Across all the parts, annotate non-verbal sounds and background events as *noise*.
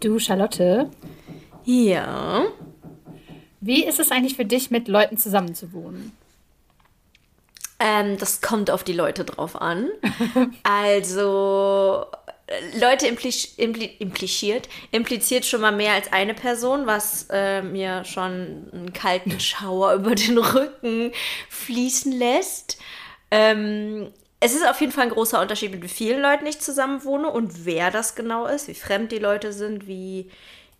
Du, Charlotte. Ja. Wie ist es eigentlich für dich, mit Leuten zusammenzuwohnen? Ähm, das kommt auf die Leute drauf an. *laughs* also, Leute impli impli impliziert, impliziert schon mal mehr als eine Person, was äh, mir schon einen kalten *laughs* Schauer über den Rücken fließen lässt. Ähm, es ist auf jeden Fall ein großer Unterschied, mit wie vielen Leuten ich zusammen wohne und wer das genau ist, wie fremd die Leute sind, wie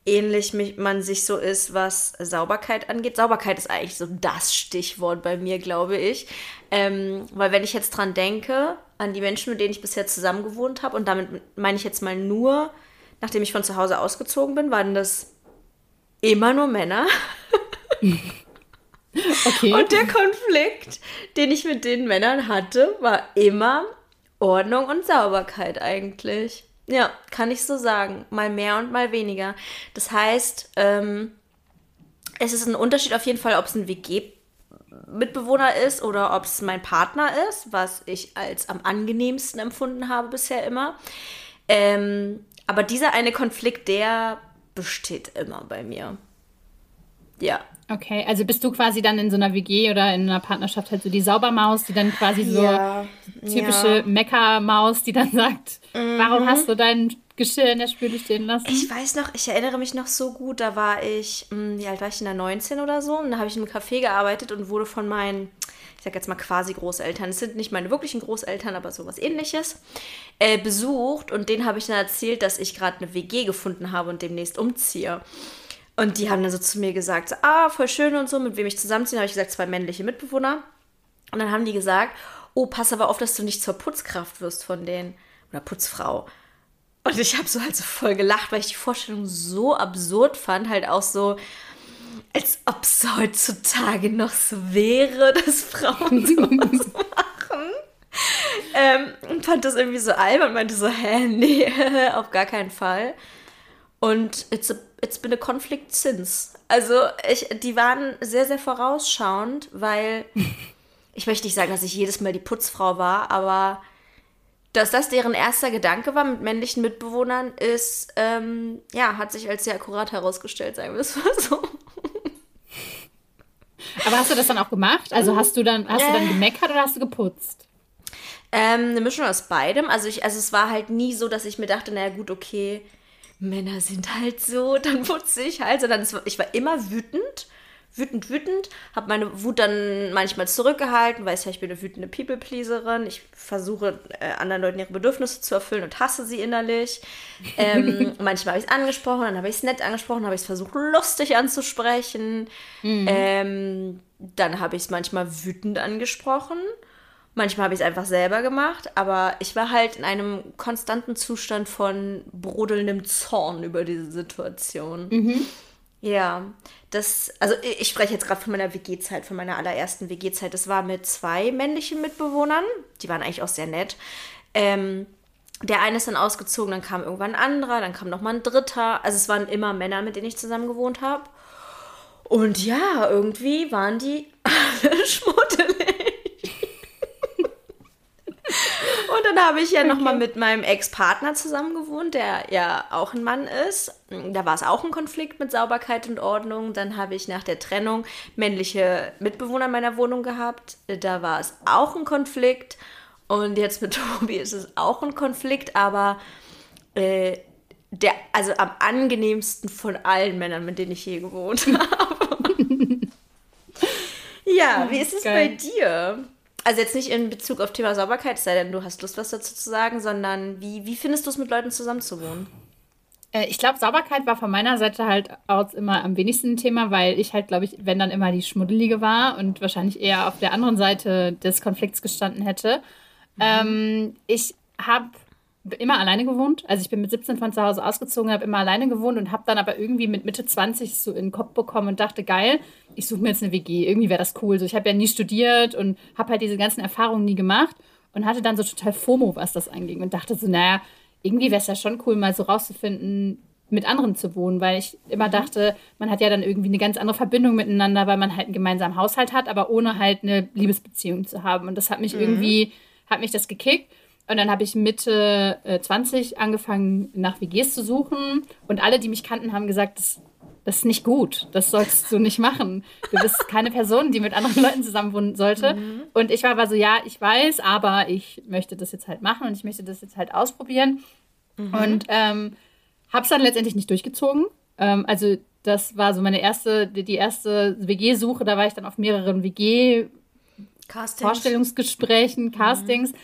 ähnlich man sich so ist, was Sauberkeit angeht. Sauberkeit ist eigentlich so das Stichwort bei mir, glaube ich. Ähm, weil wenn ich jetzt dran denke, an die Menschen, mit denen ich bisher zusammen gewohnt habe, und damit meine ich jetzt mal nur, nachdem ich von zu Hause ausgezogen bin, waren das immer nur Männer. *laughs* okay. Und der Konflikt, den ich mit den Männern hatte, war immer Ordnung und Sauberkeit eigentlich. Ja, kann ich so sagen. Mal mehr und mal weniger. Das heißt, ähm, es ist ein Unterschied auf jeden Fall, ob es ein WG-Mitbewohner ist oder ob es mein Partner ist, was ich als am angenehmsten empfunden habe bisher immer. Ähm, aber dieser eine Konflikt, der besteht immer bei mir. Ja. Okay, also bist du quasi dann in so einer WG oder in einer Partnerschaft halt so die Saubermaus, die dann quasi so ja, typische ja. Meckermaus, die dann sagt, mhm. warum hast du dein Geschirr in der Spüle stehen lassen? Ich weiß noch, ich erinnere mich noch so gut, da war ich, hm, wie alt war ich denn da, 19 oder so? Und da habe ich in einem Café gearbeitet und wurde von meinen, ich sag jetzt mal quasi Großeltern, es sind nicht meine wirklichen Großeltern, aber sowas ähnliches, äh, besucht und denen habe ich dann erzählt, dass ich gerade eine WG gefunden habe und demnächst umziehe. Und die haben dann so zu mir gesagt, ah, voll schön und so, mit wem ich zusammenziehe. habe ich gesagt, zwei männliche Mitbewohner. Und dann haben die gesagt, oh, pass aber auf, dass du nicht zur Putzkraft wirst von denen. Oder Putzfrau. Und ich habe so halt so voll gelacht, weil ich die Vorstellung so absurd fand, halt auch so, als ob es heutzutage noch so wäre, *laughs* dass Frauen *laughs* sowas machen. Ähm, und fand das irgendwie so albern, meinte so, hä, nee, *laughs* auf gar keinen Fall. Und it's, a, it's been a conflict since. Also ich, die waren sehr, sehr vorausschauend, weil *laughs* ich möchte nicht sagen, dass ich jedes Mal die Putzfrau war, aber dass das deren erster Gedanke war mit männlichen Mitbewohnern, ist, ähm, ja, hat sich als sehr akkurat herausgestellt, sagen wir es mal so. Aber hast du das dann auch gemacht? Also hast du dann, hast du dann gemeckert oder hast du geputzt? Ähm, eine Mischung aus beidem. Also ich, also es war halt nie so, dass ich mir dachte, naja gut, okay, Männer sind halt so, *laughs* dann putze ich halt, sondern es, ich war immer wütend, wütend, wütend, habe meine Wut dann manchmal zurückgehalten, weil ich, ja, ich bin eine wütende People-Pleaserin, ich versuche äh, anderen Leuten ihre Bedürfnisse zu erfüllen und hasse sie innerlich. Ähm, *laughs* manchmal habe ich es angesprochen, dann habe ich es nett angesprochen, habe ich es versucht lustig anzusprechen. Mhm. Ähm, dann habe ich es manchmal wütend angesprochen. Manchmal habe ich es einfach selber gemacht, aber ich war halt in einem konstanten Zustand von brodelndem Zorn über diese Situation. Mhm. Ja, das, also ich spreche jetzt gerade von meiner WG-Zeit, von meiner allerersten WG-Zeit. Das war mit zwei männlichen Mitbewohnern, die waren eigentlich auch sehr nett. Ähm, der eine ist dann ausgezogen, dann kam irgendwann ein anderer, dann kam noch mal ein dritter. Also es waren immer Männer, mit denen ich zusammen gewohnt habe. Und ja, irgendwie waren die *laughs* alle schmuddelig. Und dann habe ich ja okay. nochmal mit meinem Ex-Partner zusammen gewohnt, der ja auch ein Mann ist. Da war es auch ein Konflikt mit Sauberkeit und Ordnung. Dann habe ich nach der Trennung männliche Mitbewohner in meiner Wohnung gehabt. Da war es auch ein Konflikt. Und jetzt mit *laughs* Tobi ist es auch ein Konflikt, aber äh, der, also am angenehmsten von allen Männern, mit denen ich je gewohnt *laughs* habe. *laughs* ja, wie ist es Geil. bei dir? Also jetzt nicht in Bezug auf Thema Sauberkeit, sei denn, du hast Lust, was dazu zu sagen, sondern wie, wie findest du es, mit Leuten zusammenzuwohnen? Äh, ich glaube, Sauberkeit war von meiner Seite halt aus immer am wenigsten ein Thema, weil ich halt, glaube ich, wenn dann immer die Schmuddelige war und wahrscheinlich eher auf der anderen Seite des Konflikts gestanden hätte. Mhm. Ähm, ich habe immer alleine gewohnt. Also ich bin mit 17 von zu Hause ausgezogen, habe immer alleine gewohnt und habe dann aber irgendwie mit Mitte 20 so in den Kopf bekommen und dachte, geil, ich suche mir jetzt eine WG. Irgendwie wäre das cool. So, ich habe ja nie studiert und habe halt diese ganzen Erfahrungen nie gemacht und hatte dann so total FOMO, was das anging und dachte so, naja, irgendwie wäre es ja schon cool, mal so rauszufinden, mit anderen zu wohnen, weil ich immer mhm. dachte, man hat ja dann irgendwie eine ganz andere Verbindung miteinander, weil man halt einen gemeinsamen Haushalt hat, aber ohne halt eine Liebesbeziehung zu haben. Und das hat mich mhm. irgendwie, hat mich das gekickt. Und dann habe ich Mitte äh, 20 angefangen, nach WGs zu suchen. Und alle, die mich kannten, haben gesagt, das, das ist nicht gut. Das sollst du nicht machen. Du bist keine Person, die mit anderen *laughs* Leuten zusammenwohnen sollte. Mhm. Und ich war aber so, ja, ich weiß, aber ich möchte das jetzt halt machen und ich möchte das jetzt halt ausprobieren. Mhm. Und ähm, habe es dann letztendlich nicht durchgezogen. Ähm, also das war so meine erste, die erste WG-Suche. Da war ich dann auf mehreren WG-Vorstellungsgesprächen. Castings. Mhm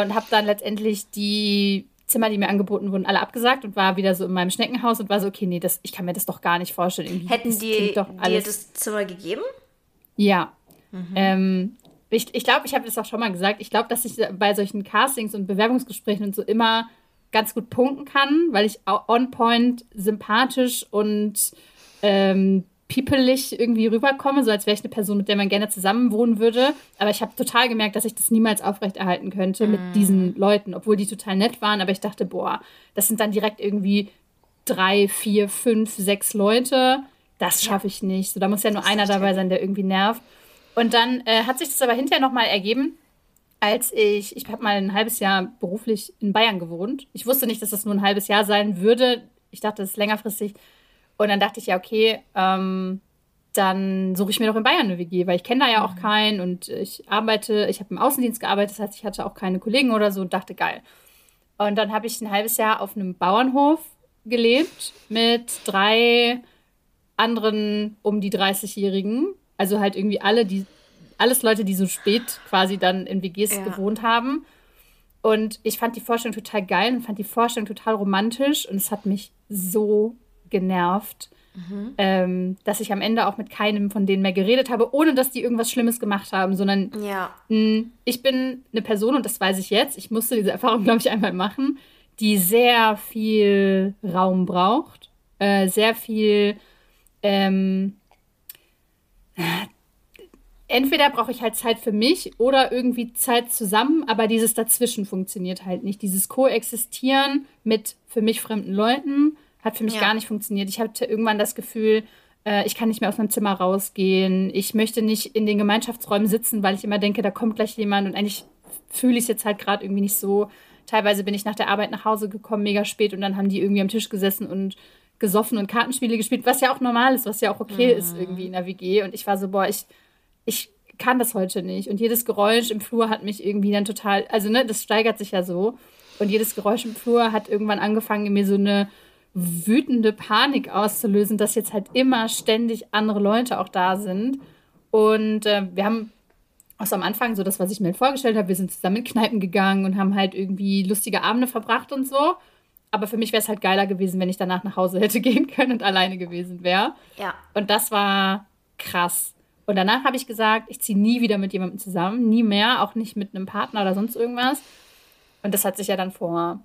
und habe dann letztendlich die Zimmer, die mir angeboten wurden, alle abgesagt und war wieder so in meinem Schneckenhaus und war so, okay, nee, das, ich kann mir das doch gar nicht vorstellen. Irgendwie, Hätten die dir das Zimmer gegeben? Ja. Mhm. Ähm, ich ich glaube, ich habe das auch schon mal gesagt. Ich glaube, dass ich bei solchen Castings und Bewerbungsgesprächen und so immer ganz gut punkten kann, weil ich on point sympathisch und ähm, piepelig irgendwie rüberkomme, so als wäre ich eine Person, mit der man gerne zusammen wohnen würde. Aber ich habe total gemerkt, dass ich das niemals aufrechterhalten könnte mit mm. diesen Leuten, obwohl die total nett waren. Aber ich dachte, boah, das sind dann direkt irgendwie drei, vier, fünf, sechs Leute. Das schaffe ich nicht. So, da muss ja nur einer dabei sein, der irgendwie nervt. Und dann äh, hat sich das aber hinterher nochmal ergeben, als ich, ich habe mal ein halbes Jahr beruflich in Bayern gewohnt. Ich wusste nicht, dass das nur ein halbes Jahr sein würde. Ich dachte, das ist längerfristig. Und dann dachte ich ja, okay, ähm, dann suche ich mir doch in Bayern eine WG, weil ich kenne da ja auch mhm. keinen und ich arbeite, ich habe im Außendienst gearbeitet, das heißt, ich hatte auch keine Kollegen oder so und dachte, geil. Und dann habe ich ein halbes Jahr auf einem Bauernhof gelebt mit drei anderen um die 30-Jährigen. Also halt irgendwie alle, die, alles Leute, die so spät quasi dann in WGs ja. gewohnt haben. Und ich fand die Vorstellung total geil und fand die Vorstellung total romantisch und es hat mich so genervt, mhm. ähm, dass ich am Ende auch mit keinem von denen mehr geredet habe, ohne dass die irgendwas Schlimmes gemacht haben, sondern ja. mh, ich bin eine Person, und das weiß ich jetzt, ich musste diese Erfahrung, *laughs* glaube ich, einmal machen, die sehr viel Raum braucht, äh, sehr viel. Ähm, entweder brauche ich halt Zeit für mich oder irgendwie Zeit zusammen, aber dieses Dazwischen funktioniert halt nicht. Dieses Koexistieren mit für mich fremden Leuten hat für mich ja. gar nicht funktioniert. Ich hatte irgendwann das Gefühl, äh, ich kann nicht mehr aus meinem Zimmer rausgehen. Ich möchte nicht in den Gemeinschaftsräumen sitzen, weil ich immer denke, da kommt gleich jemand und eigentlich fühle ich es jetzt halt gerade irgendwie nicht so. Teilweise bin ich nach der Arbeit nach Hause gekommen, mega spät, und dann haben die irgendwie am Tisch gesessen und gesoffen und Kartenspiele gespielt, was ja auch normal ist, was ja auch okay mhm. ist irgendwie in der WG. Und ich war so, boah, ich, ich kann das heute nicht. Und jedes Geräusch im Flur hat mich irgendwie dann total, also ne, das steigert sich ja so. Und jedes Geräusch im Flur hat irgendwann angefangen, in mir so eine wütende Panik auszulösen, dass jetzt halt immer ständig andere Leute auch da sind. Und äh, wir haben auch so am Anfang so das, was ich mir vorgestellt habe, wir sind zusammen in Kneipen gegangen und haben halt irgendwie lustige Abende verbracht und so. Aber für mich wäre es halt geiler gewesen, wenn ich danach nach Hause *laughs* hätte gehen können und alleine gewesen wäre. Ja. Und das war krass. Und danach habe ich gesagt, ich ziehe nie wieder mit jemandem zusammen, nie mehr, auch nicht mit einem Partner oder sonst irgendwas. Und das hat sich ja dann vor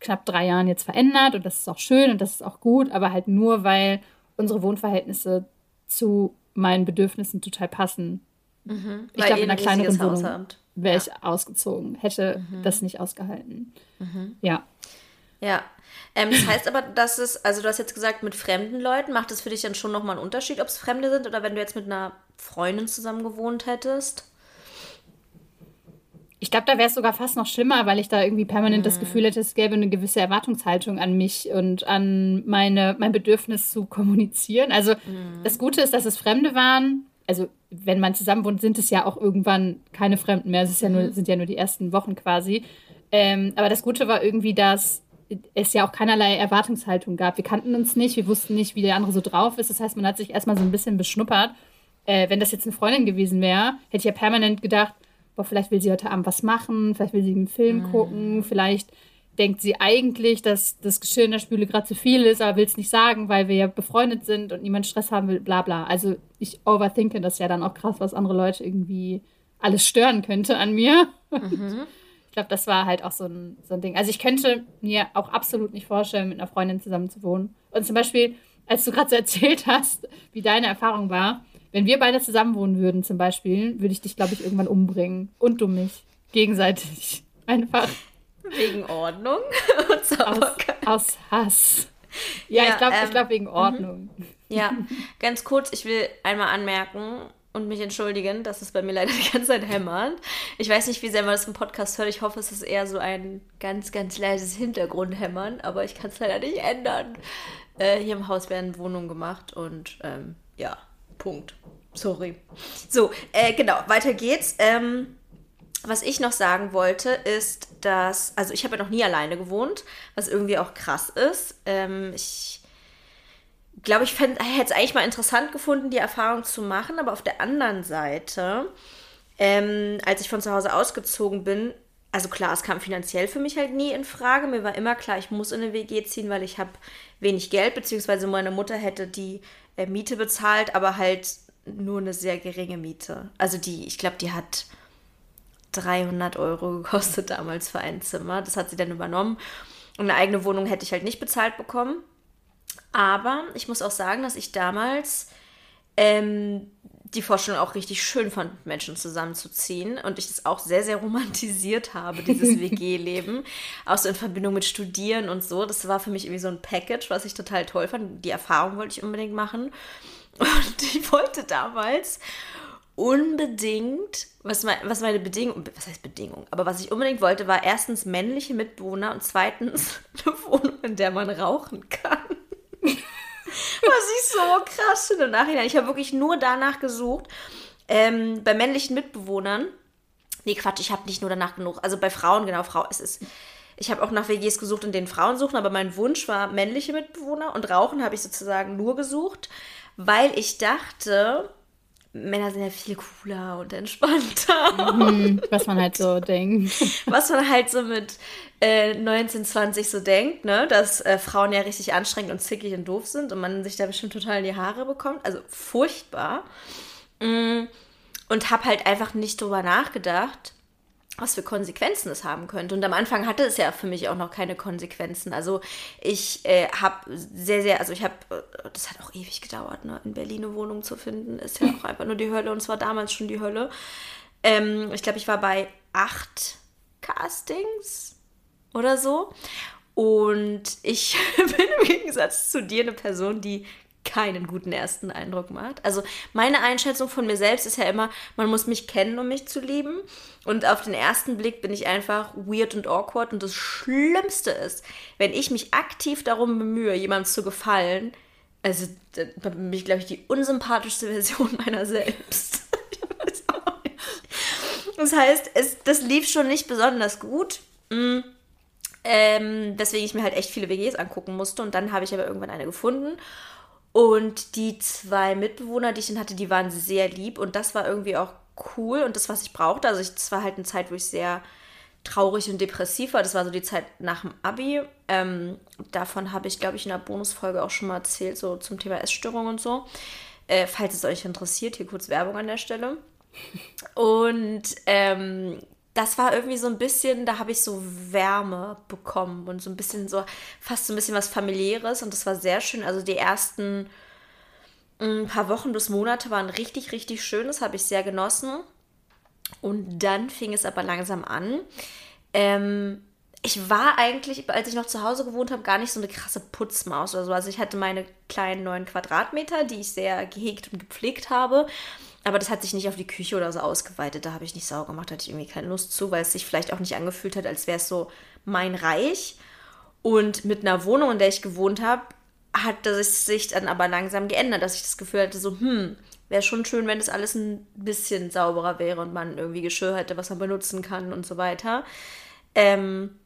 knapp drei Jahren jetzt verändert und das ist auch schön und das ist auch gut, aber halt nur, weil unsere Wohnverhältnisse zu meinen Bedürfnissen total passen. Mhm, ich glaube, in einer kleineren Wohnung wäre ja. ich ausgezogen, hätte mhm. das nicht ausgehalten. Mhm. Ja. Ja. Ähm, das heißt aber, dass es, also du hast jetzt gesagt, mit fremden Leuten, macht es für dich dann schon nochmal einen Unterschied, ob es Fremde sind oder wenn du jetzt mit einer Freundin zusammen gewohnt hättest? Ich glaube, da wäre es sogar fast noch schlimmer, weil ich da irgendwie permanent mhm. das Gefühl hätte, es gäbe eine gewisse Erwartungshaltung an mich und an meine, mein Bedürfnis zu kommunizieren. Also mhm. das Gute ist, dass es Fremde waren. Also wenn man zusammen wohnt, sind es ja auch irgendwann keine Fremden mehr. Es ist ja nur, mhm. sind ja nur die ersten Wochen quasi. Ähm, aber das Gute war irgendwie, dass es ja auch keinerlei Erwartungshaltung gab. Wir kannten uns nicht, wir wussten nicht, wie der andere so drauf ist. Das heißt, man hat sich erstmal so ein bisschen beschnuppert. Äh, wenn das jetzt eine Freundin gewesen wäre, hätte ich ja permanent gedacht, boah, vielleicht will sie heute Abend was machen, vielleicht will sie einen Film mhm. gucken, vielleicht denkt sie eigentlich, dass das Geschirr in der Spüle gerade zu viel ist, aber will es nicht sagen, weil wir ja befreundet sind und niemand Stress haben will, bla bla. Also ich overthinke das ja dann auch krass, was andere Leute irgendwie alles stören könnte an mir. Mhm. *laughs* Ich glaube, das war halt auch so ein, so ein Ding. Also ich könnte mir auch absolut nicht vorstellen, mit einer Freundin zusammen zu wohnen. Und zum Beispiel, als du gerade so erzählt hast, wie deine Erfahrung war, wenn wir beide zusammen wohnen würden, zum Beispiel, würde ich dich, glaube ich, irgendwann umbringen. Und du mich. Gegenseitig. *laughs* Einfach. Wegen Ordnung *laughs* und aus, aus Hass. Ja, ja ich glaube ähm, glaub wegen mhm. Ordnung. Ja, *laughs* ganz kurz, ich will einmal anmerken, und mich entschuldigen, dass es bei mir leider die ganze Zeit hämmert. Ich weiß nicht, wie sehr man das im Podcast hört. Ich hoffe, es ist eher so ein ganz, ganz leises Hintergrundhämmern, aber ich kann es leider nicht ändern. Äh, hier im Haus werden Wohnungen gemacht und ähm, ja, Punkt. Sorry. So, äh, genau, weiter geht's. Ähm, was ich noch sagen wollte, ist, dass, also ich habe ja noch nie alleine gewohnt, was irgendwie auch krass ist. Ähm, ich glaube, ich hätte es eigentlich mal interessant gefunden, die Erfahrung zu machen, aber auf der anderen Seite, ähm, als ich von zu Hause ausgezogen bin, also klar, es kam finanziell für mich halt nie in Frage. Mir war immer klar, ich muss in eine WG ziehen, weil ich habe wenig Geld, beziehungsweise meine Mutter hätte die äh, Miete bezahlt, aber halt nur eine sehr geringe Miete. Also die, ich glaube, die hat 300 Euro gekostet damals für ein Zimmer. Das hat sie dann übernommen. Und eine eigene Wohnung hätte ich halt nicht bezahlt bekommen. Aber ich muss auch sagen, dass ich damals ähm, die Vorstellung auch richtig schön fand, Menschen zusammenzuziehen und ich das auch sehr, sehr romantisiert habe, dieses *laughs* WG-Leben. auch so in Verbindung mit Studieren und so. Das war für mich irgendwie so ein Package, was ich total toll fand. Die Erfahrung wollte ich unbedingt machen. *laughs* Und ich wollte damals unbedingt, was, mein, was meine Bedingung, was heißt Bedingung, aber was ich unbedingt wollte, war erstens männliche Mitbewohner und zweitens *laughs* eine Wohnung, in der man rauchen kann. Was ich so krass finde im Nachhinein. Ich habe wirklich nur danach gesucht. Ähm, bei männlichen Mitbewohnern, nee, Quatsch, ich habe nicht nur danach genug, also bei Frauen, genau, Frau, es ist, ich habe auch nach WGs gesucht, in denen Frauen suchen, aber mein Wunsch war männliche Mitbewohner und Rauchen habe ich sozusagen nur gesucht, weil ich dachte, Männer sind ja viel cooler und entspannter. Mhm, *laughs* was man halt so denkt. Was man halt so mit äh, 19, 20 so denkt, ne? Dass äh, Frauen ja richtig anstrengend und zickig und doof sind und man sich da bestimmt total in die Haare bekommt. Also furchtbar. Mm, und habe halt einfach nicht drüber nachgedacht, was für Konsequenzen es haben könnte. Und am Anfang hatte es ja für mich auch noch keine Konsequenzen. Also ich äh, habe sehr, sehr, also ich habe, äh, das hat auch ewig gedauert, ne? in Berlin eine Wohnung zu finden, ist ja auch einfach nur die Hölle und es war damals schon die Hölle. Ähm, ich glaube, ich war bei acht Castings oder so. Und ich *laughs* bin im Gegensatz zu dir eine Person, die keinen guten ersten Eindruck macht. Also meine Einschätzung von mir selbst ist ja immer, man muss mich kennen, um mich zu lieben. Und auf den ersten Blick bin ich einfach weird und awkward. Und das Schlimmste ist, wenn ich mich aktiv darum bemühe, jemandem zu gefallen, also da bin ich, glaube ich, die unsympathischste *laughs* Version meiner selbst. *laughs* das heißt, es, das lief schon nicht besonders gut. Mm. Ähm, deswegen ich mir halt echt viele WGs angucken musste. Und dann habe ich aber irgendwann eine gefunden. Und die zwei Mitbewohner, die ich dann hatte, die waren sehr lieb und das war irgendwie auch cool und das, was ich brauchte. Also es war halt eine Zeit, wo ich sehr traurig und depressiv war. Das war so die Zeit nach dem Abi. Ähm, davon habe ich, glaube ich, in der Bonusfolge auch schon mal erzählt, so zum Thema Essstörung und so. Äh, falls es euch interessiert, hier kurz Werbung an der Stelle. *laughs* Und ähm, das war irgendwie so ein bisschen, da habe ich so Wärme bekommen und so ein bisschen so, fast so ein bisschen was familiäres und das war sehr schön. Also die ersten ein mm, paar Wochen bis Monate waren richtig, richtig schön, das habe ich sehr genossen. Und dann fing es aber langsam an. Ähm, ich war eigentlich, als ich noch zu Hause gewohnt habe, gar nicht so eine krasse Putzmaus oder so. Also ich hatte meine kleinen neun Quadratmeter, die ich sehr gehegt und gepflegt habe. Aber das hat sich nicht auf die Küche oder so ausgeweitet. Da habe ich nicht sauer gemacht, hatte ich irgendwie keine Lust zu, weil es sich vielleicht auch nicht angefühlt hat, als wäre es so mein Reich. Und mit einer Wohnung, in der ich gewohnt habe, hat das sich dann aber langsam geändert, dass ich das Gefühl hatte, so, hm, wäre schon schön, wenn das alles ein bisschen sauberer wäre und man irgendwie Geschirr hätte, was man benutzen kann und so weiter. Ähm,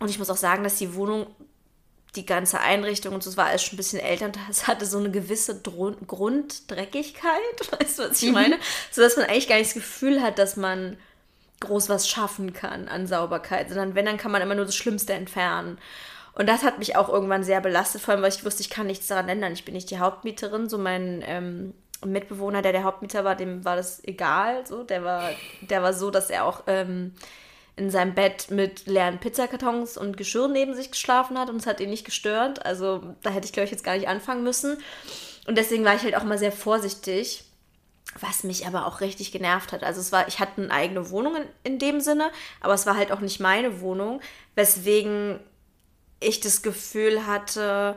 und ich muss auch sagen, dass die Wohnung die ganze Einrichtung und so, es war alles schon ein bisschen älter und es hatte so eine gewisse Drun Grunddreckigkeit, *laughs* weißt du, was ich mhm. meine? So dass man eigentlich gar nicht das Gefühl hat, dass man groß was schaffen kann an Sauberkeit, sondern wenn, dann kann man immer nur das Schlimmste entfernen. Und das hat mich auch irgendwann sehr belastet, vor allem, weil ich wusste, ich kann nichts daran ändern. Ich bin nicht die Hauptmieterin, so mein ähm, Mitbewohner, der der Hauptmieter war, dem war das egal, so, der war, der war so, dass er auch ähm, in seinem Bett mit leeren Pizzakartons und Geschirr neben sich geschlafen hat und es hat ihn nicht gestört. Also da hätte ich, glaube ich, jetzt gar nicht anfangen müssen. Und deswegen war ich halt auch mal sehr vorsichtig, was mich aber auch richtig genervt hat. Also es war, ich hatte eine eigene Wohnung in, in dem Sinne, aber es war halt auch nicht meine Wohnung, weswegen ich das Gefühl hatte,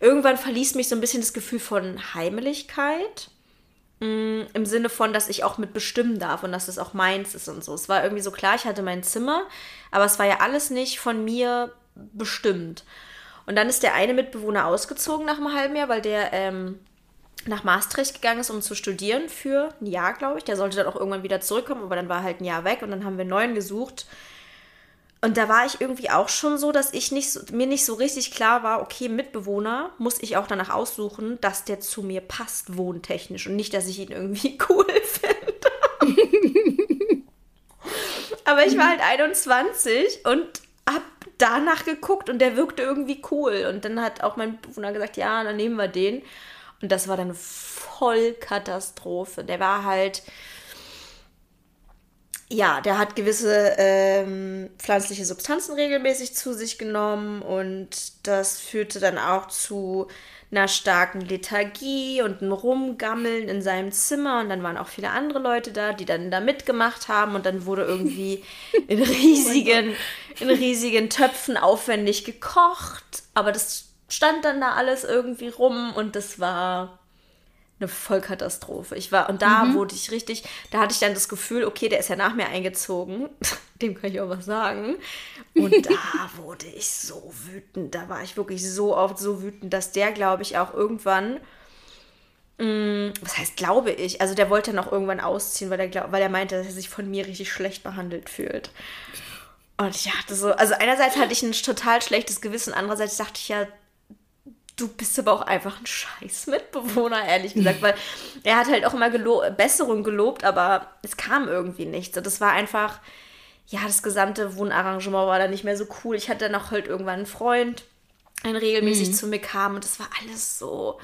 irgendwann verließ mich so ein bisschen das Gefühl von Heimeligkeit. Mm, Im Sinne von, dass ich auch mitbestimmen darf und dass es auch meins ist und so. Es war irgendwie so klar, ich hatte mein Zimmer, aber es war ja alles nicht von mir bestimmt. Und dann ist der eine Mitbewohner ausgezogen nach einem halben Jahr, weil der ähm, nach Maastricht gegangen ist, um zu studieren für ein Jahr, glaube ich. Der sollte dann auch irgendwann wieder zurückkommen, aber dann war halt ein Jahr weg und dann haben wir einen neuen gesucht. Und da war ich irgendwie auch schon so, dass ich nicht mir nicht so richtig klar war, okay, Mitbewohner muss ich auch danach aussuchen, dass der zu mir passt, wohntechnisch und nicht, dass ich ihn irgendwie *laughs* cool finde. *laughs* Aber ich war halt 21 und hab danach geguckt und der wirkte irgendwie cool. Und dann hat auch mein Bewohner gesagt, ja, dann nehmen wir den. Und das war dann voll Katastrophe. Der war halt, ja, der hat gewisse ähm, pflanzliche Substanzen regelmäßig zu sich genommen und das führte dann auch zu einer starken Lethargie und einem Rumgammeln in seinem Zimmer und dann waren auch viele andere Leute da, die dann da mitgemacht haben und dann wurde irgendwie *laughs* in riesigen, in riesigen Töpfen aufwendig gekocht, aber das stand dann da alles irgendwie rum und das war eine Vollkatastrophe. Ich war, und da mhm. wurde ich richtig, da hatte ich dann das Gefühl, okay, der ist ja nach mir eingezogen. *laughs* Dem kann ich auch was sagen. Und *laughs* da wurde ich so wütend. Da war ich wirklich so oft so wütend, dass der, glaube ich, auch irgendwann. Mh, mm, was heißt, glaube ich? Also der wollte dann auch irgendwann ausziehen, weil er, glaub, weil er meinte, dass er sich von mir richtig schlecht behandelt fühlt. Und ich dachte so, also einerseits hatte ich ein total schlechtes Gewissen, andererseits dachte ich ja, du bist aber auch einfach ein scheiß Mitbewohner, ehrlich gesagt, weil er hat halt auch immer gelo Besserung gelobt, aber es kam irgendwie nichts. Und das war einfach, ja, das gesamte Wohnarrangement war dann nicht mehr so cool. Ich hatte dann auch halt irgendwann einen Freund, ein regelmäßig mhm. zu mir kam und das war alles so,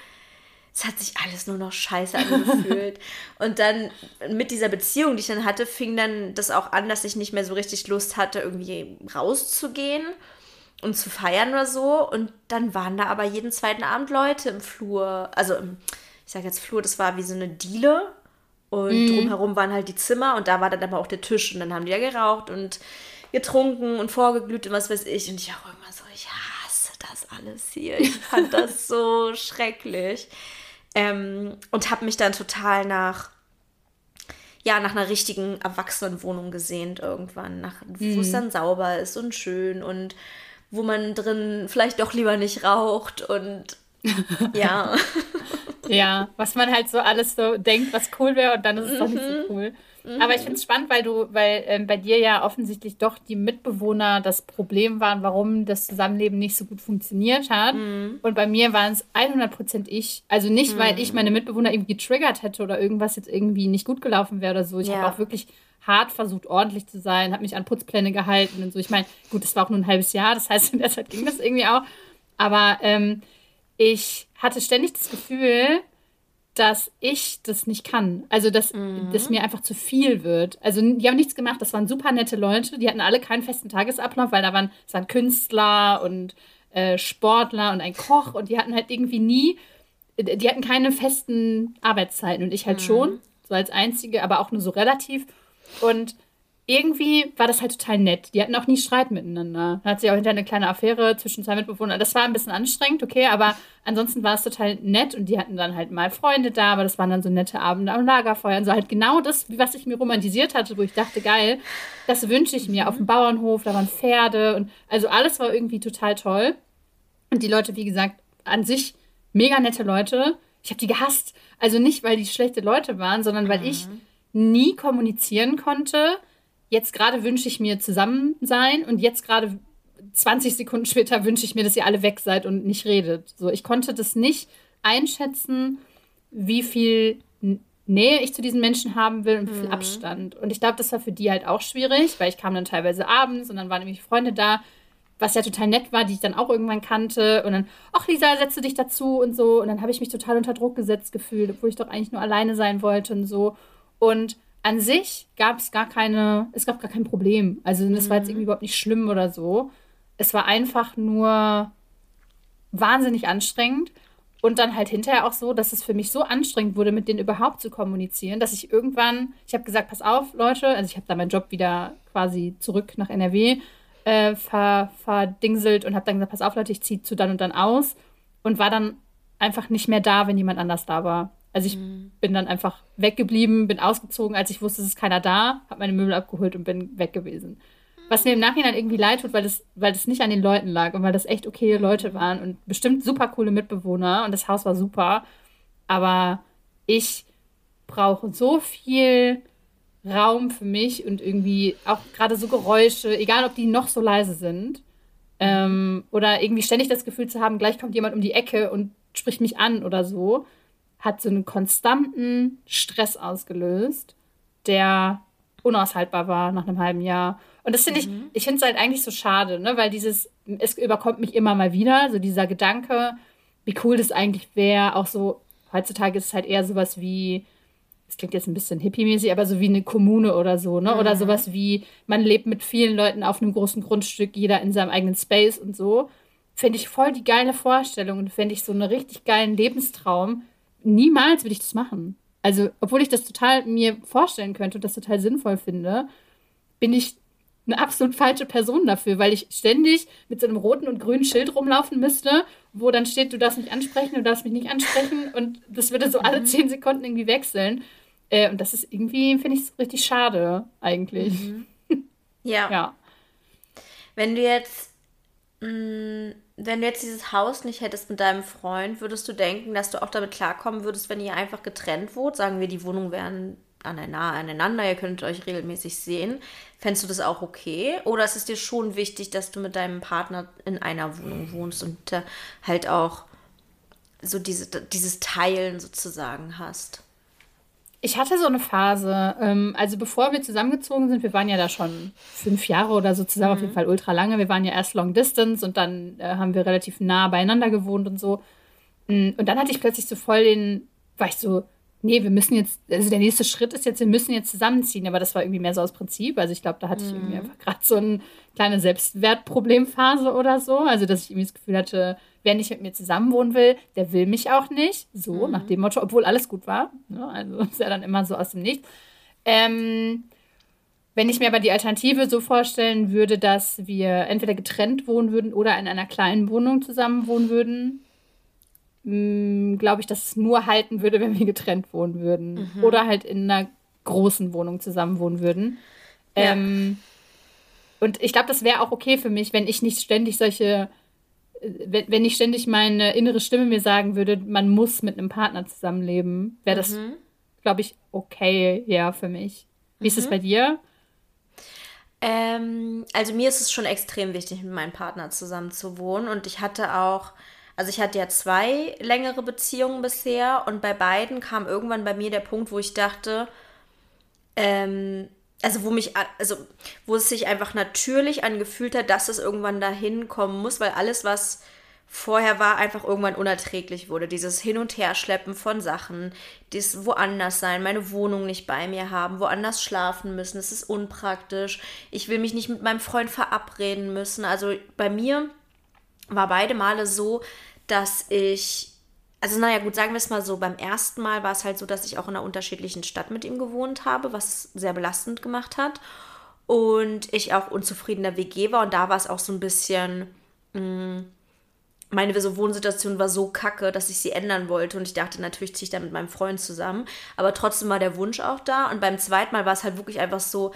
es hat sich alles nur noch scheiße angefühlt. *laughs* und dann mit dieser Beziehung, die ich dann hatte, fing dann das auch an, dass ich nicht mehr so richtig Lust hatte, irgendwie rauszugehen und zu feiern oder so. Und dann waren da aber jeden zweiten Abend Leute im Flur. Also, ich sage jetzt Flur, das war wie so eine Diele. Und mm. drumherum waren halt die Zimmer und da war dann aber auch der Tisch. Und dann haben die ja geraucht und getrunken und vorgeglüht und was weiß ich. Und ich auch immer so, ich hasse das alles hier. Ich *laughs* fand das so schrecklich. Ähm, und habe mich dann total nach ja, nach einer richtigen Erwachsenenwohnung gesehnt irgendwann, nach, wo es mhm. dann sauber ist und schön und wo man drin vielleicht doch lieber nicht raucht und *laughs* ja. ja, was man halt so alles so denkt, was cool wäre und dann ist es mhm. doch nicht so mhm. cool. Mhm. Aber ich finde es spannend, weil du, weil ähm, bei dir ja offensichtlich doch die Mitbewohner das Problem waren, warum das Zusammenleben nicht so gut funktioniert hat. Mhm. Und bei mir waren es 100% ich. Also nicht, weil ich mhm. meine Mitbewohner irgendwie getriggert hätte oder irgendwas jetzt irgendwie nicht gut gelaufen wäre oder so. Ich ja. habe auch wirklich hart versucht, ordentlich zu sein, habe mich an Putzpläne gehalten und so. Ich meine, gut, das war auch nur ein halbes Jahr, das heißt, in der Zeit ging das irgendwie auch. Aber ähm, ich hatte ständig das Gefühl, dass ich das nicht kann. Also, dass mhm. das mir einfach zu viel wird. Also, die haben nichts gemacht. Das waren super nette Leute. Die hatten alle keinen festen Tagesablauf, weil da waren, es waren Künstler und äh, Sportler und ein Koch und die hatten halt irgendwie nie, die hatten keine festen Arbeitszeiten und ich halt mhm. schon, so als einzige, aber auch nur so relativ. Und irgendwie war das halt total nett. Die hatten auch nie Streit miteinander. Da hat sich auch hinterher eine kleine Affäre zwischen zwei Mitbewohnern. Das war ein bisschen anstrengend, okay, aber ansonsten war es total nett und die hatten dann halt mal Freunde da, aber das waren dann so nette Abende am Lagerfeuer und so halt genau das, was ich mir romantisiert hatte, wo ich dachte, geil, das wünsche ich mir auf dem Bauernhof, da waren Pferde und also alles war irgendwie total toll. Und die Leute, wie gesagt, an sich mega nette Leute. Ich habe die gehasst. Also nicht, weil die schlechte Leute waren, sondern weil mhm. ich nie kommunizieren konnte. Jetzt gerade wünsche ich mir zusammen sein und jetzt gerade 20 Sekunden später wünsche ich mir, dass ihr alle weg seid und nicht redet. So, ich konnte das nicht einschätzen, wie viel Nähe ich zu diesen Menschen haben will und wie viel mhm. Abstand. Und ich glaube, das war für die halt auch schwierig, weil ich kam dann teilweise abends und dann waren nämlich Freunde da, was ja total nett war, die ich dann auch irgendwann kannte. Und dann, ach Lisa, setze dich dazu und so. Und dann habe ich mich total unter Druck gesetzt gefühlt, obwohl ich doch eigentlich nur alleine sein wollte und so. Und an sich gab es gar keine, es gab gar kein Problem. Also das mhm. war jetzt mhm. irgendwie überhaupt nicht schlimm oder so. Es war einfach nur wahnsinnig anstrengend. Und dann halt hinterher auch so, dass es für mich so anstrengend wurde, mit denen überhaupt zu kommunizieren, dass ich irgendwann, ich habe gesagt, pass auf, Leute, also ich habe da meinen Job wieder quasi zurück nach NRW äh, ver, verdingselt und habe dann gesagt, pass auf, Leute, ich ziehe zu dann und dann aus und war dann einfach nicht mehr da, wenn jemand anders da war. Also ich mhm. bin dann einfach weggeblieben, bin ausgezogen, als ich wusste, es ist keiner da, habe meine Möbel abgeholt und bin weg gewesen. Was mir im Nachhinein irgendwie leid tut, weil das, weil das nicht an den Leuten lag und weil das echt okay Leute waren und bestimmt super coole Mitbewohner und das Haus war super. Aber ich brauche so viel Raum für mich und irgendwie auch gerade so Geräusche, egal ob die noch so leise sind. Ähm, oder irgendwie ständig das Gefühl zu haben, gleich kommt jemand um die Ecke und spricht mich an oder so, hat so einen konstanten Stress ausgelöst, der unaushaltbar war nach einem halben Jahr. Und das finde mhm. ich, ich finde es halt eigentlich so schade, ne? weil dieses, es überkommt mich immer mal wieder, so dieser Gedanke, wie cool das eigentlich wäre, auch so, heutzutage ist es halt eher sowas wie, das klingt jetzt ein bisschen hippie-mäßig, aber so wie eine Kommune oder so, ne? Mhm. Oder sowas wie, man lebt mit vielen Leuten auf einem großen Grundstück, jeder in seinem eigenen Space und so. Fände ich voll die geile Vorstellung und fände ich so einen richtig geilen Lebenstraum. Niemals würde ich das machen. Also, obwohl ich das total mir vorstellen könnte und das total sinnvoll finde, bin ich eine absolut falsche Person dafür, weil ich ständig mit so einem roten und grünen Schild rumlaufen müsste, wo dann steht, du darfst mich ansprechen, du darfst mich nicht ansprechen und das würde so alle mhm. zehn Sekunden irgendwie wechseln. Äh, und das ist irgendwie, finde ich, richtig schade eigentlich. Mhm. Ja. *laughs* ja. Wenn du jetzt, wenn du jetzt dieses Haus nicht hättest mit deinem Freund, würdest du denken, dass du auch damit klarkommen würdest, wenn ihr einfach getrennt wohnt? Sagen wir, die Wohnungen wären aneinander, ihr könnt euch regelmäßig sehen. Fändest du das auch okay? Oder ist es dir schon wichtig, dass du mit deinem Partner in einer Wohnung wohnst und halt auch so diese, dieses Teilen sozusagen hast? Ich hatte so eine Phase, ähm, also bevor wir zusammengezogen sind, wir waren ja da schon fünf Jahre oder so zusammen, mhm. auf jeden Fall ultra lange. Wir waren ja erst Long Distance und dann äh, haben wir relativ nah beieinander gewohnt und so. Mm, und dann hatte ich plötzlich so voll den, war ich so, nee, wir müssen jetzt, also der nächste Schritt ist jetzt, wir müssen jetzt zusammenziehen. Aber das war irgendwie mehr so aus Prinzip. Also ich glaube, da hatte ich irgendwie mhm. einfach gerade so eine kleine Selbstwertproblemphase oder so. Also dass ich irgendwie das Gefühl hatte, wer nicht mit mir zusammenwohnen will, der will mich auch nicht. So, mhm. nach dem Motto, obwohl alles gut war. Ne? Also *laughs* ist ja dann immer so aus dem Nichts. Ähm, wenn ich mir aber die Alternative so vorstellen würde, dass wir entweder getrennt wohnen würden oder in einer kleinen Wohnung zusammen wohnen würden, Mm, glaube ich, dass es nur halten würde, wenn wir getrennt wohnen würden. Mhm. Oder halt in einer großen Wohnung zusammen wohnen würden. Ja. Ähm, und ich glaube, das wäre auch okay für mich, wenn ich nicht ständig solche, wenn, nicht ständig meine innere Stimme mir sagen würde, man muss mit einem Partner zusammenleben, wäre das, mhm. glaube ich, okay, ja, für mich. Wie mhm. ist es mhm. bei dir? Ähm, also mir ist es schon extrem wichtig, mit meinem Partner zusammen zu wohnen. Und ich hatte auch also ich hatte ja zwei längere Beziehungen bisher und bei beiden kam irgendwann bei mir der Punkt, wo ich dachte, ähm, also wo mich, also wo es sich einfach natürlich angefühlt hat, dass es irgendwann dahin kommen muss, weil alles, was vorher war, einfach irgendwann unerträglich wurde. Dieses Hin- und Herschleppen von Sachen, das woanders sein, meine Wohnung nicht bei mir haben, woanders schlafen müssen, es ist unpraktisch. Ich will mich nicht mit meinem Freund verabreden müssen. Also bei mir war beide Male so, dass ich, also naja gut, sagen wir es mal so, beim ersten Mal war es halt so, dass ich auch in einer unterschiedlichen Stadt mit ihm gewohnt habe, was sehr belastend gemacht hat. Und ich auch unzufrieden in der WG war und da war es auch so ein bisschen, mh, mm, meine so Wohnsituation war so kacke, dass ich sie ändern wollte und ich dachte, natürlich ziehe ich da mit meinem Freund zusammen. Aber trotzdem war der Wunsch auch da und beim zweiten Mal war es halt wirklich einfach so,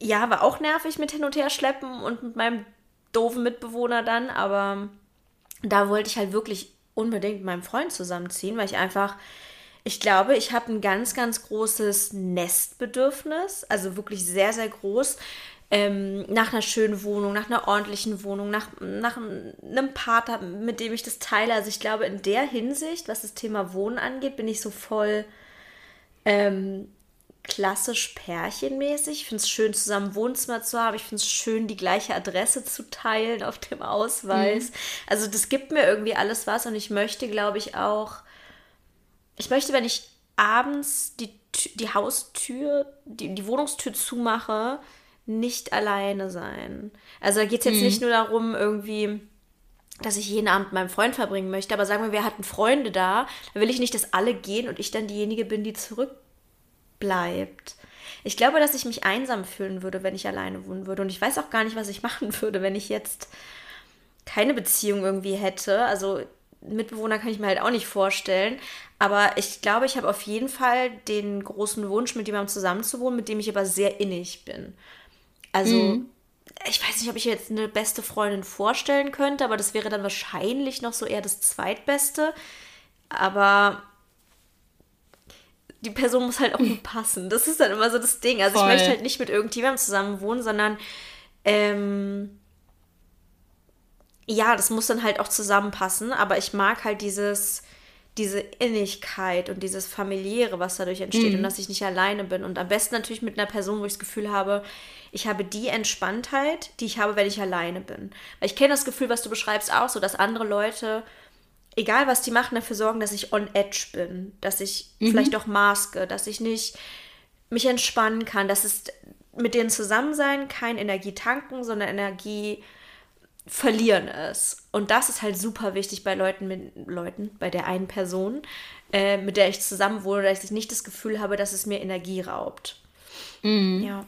ja, war auch nervig mit hin und her schleppen und mit meinem doofen Mitbewohner dann, aber da wollte ich halt wirklich unbedingt mit meinem Freund zusammenziehen, weil ich einfach, ich glaube, ich habe ein ganz, ganz großes Nestbedürfnis, also wirklich sehr, sehr groß. Ähm, nach einer schönen Wohnung, nach einer ordentlichen Wohnung, nach, nach einem Partner, mit dem ich das teile. Also ich glaube, in der Hinsicht, was das Thema Wohnen angeht, bin ich so voll ähm, klassisch pärchenmäßig. Ich finde es schön, zusammen Wohnzimmer zu haben. Ich finde es schön, die gleiche Adresse zu teilen auf dem Ausweis. Mhm. Also das gibt mir irgendwie alles was und ich möchte, glaube ich, auch, ich möchte, wenn ich abends die, die Haustür, die, die Wohnungstür zumache, nicht alleine sein. Also da geht es jetzt mhm. nicht nur darum, irgendwie dass ich jeden Abend mit meinem Freund verbringen möchte, aber sagen wir, wir hatten Freunde da, dann will ich nicht, dass alle gehen und ich dann diejenige bin, die zurück bleibt. Ich glaube, dass ich mich einsam fühlen würde, wenn ich alleine wohnen würde. Und ich weiß auch gar nicht, was ich *laughs* machen würde, wenn ich jetzt keine Beziehung irgendwie hätte. Also Mitbewohner kann ich mir halt auch nicht vorstellen. Aber ich glaube, ich habe auf jeden Fall den großen Wunsch, mit jemandem zusammenzuwohnen, mit dem ich aber sehr innig bin. Also, mhm. ich weiß nicht, ob ich jetzt eine beste Freundin vorstellen könnte, aber das wäre dann wahrscheinlich noch so eher das Zweitbeste. Aber die Person muss halt auch gut *laughs* passen. Das ist dann immer so das Ding. Also Voll. ich möchte halt nicht mit irgendjemandem zusammen wohnen, sondern ähm, ja, das muss dann halt auch zusammenpassen. Aber ich mag halt dieses, diese Innigkeit und dieses familiäre, was dadurch entsteht mhm. und dass ich nicht alleine bin. Und am besten natürlich mit einer Person, wo ich das Gefühl habe, ich habe die Entspanntheit, die ich habe, wenn ich alleine bin. Weil ich kenne das Gefühl, was du beschreibst, auch so, dass andere Leute egal was die machen, dafür sorgen, dass ich on edge bin, dass ich mhm. vielleicht auch maske, dass ich nicht mich entspannen kann, dass es mit denen zusammen sein kein Energie tanken, sondern Energie verlieren ist. Und das ist halt super wichtig bei Leuten mit Leuten, bei der einen Person, äh, mit der ich zusammen wohne, dass ich nicht das Gefühl habe, dass es mir Energie raubt. Mhm. Ja.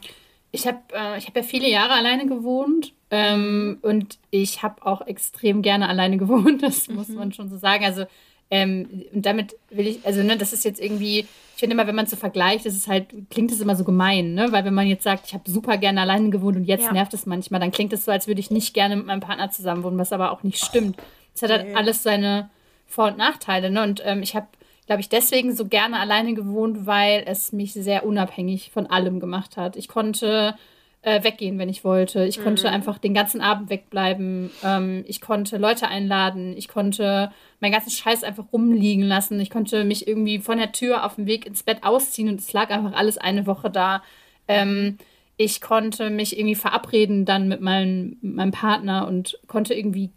Ich habe äh, hab ja viele Jahre alleine gewohnt ähm, und ich habe auch extrem gerne alleine *laughs* gewohnt, das mhm. muss man schon so sagen. Also, ähm, und damit will ich, also, ne, das ist jetzt irgendwie, ich finde immer, wenn man so vergleicht, ist es halt, klingt es immer so gemein, ne? Weil wenn man jetzt sagt, ich habe super gerne alleine gewohnt und jetzt ja. nervt es manchmal, dann klingt es so, als würde ich nicht gerne mit meinem Partner zusammen wohnen, was aber auch nicht stimmt. Es hat halt alles seine Vor- und Nachteile, ne? Und ähm, ich habe glaube ich, deswegen so gerne alleine gewohnt, weil es mich sehr unabhängig von allem gemacht hat. Ich konnte äh, weggehen, wenn ich wollte. Ich mhm. konnte einfach den ganzen Abend wegbleiben. Ähm, ich konnte Leute einladen. Ich konnte meinen ganzen Scheiß einfach rumliegen lassen. Ich konnte mich irgendwie von der Tür auf dem Weg ins Bett ausziehen und es lag einfach alles eine Woche da. Ähm, ich konnte mich irgendwie verabreden dann mit meinem, mit meinem Partner und konnte irgendwie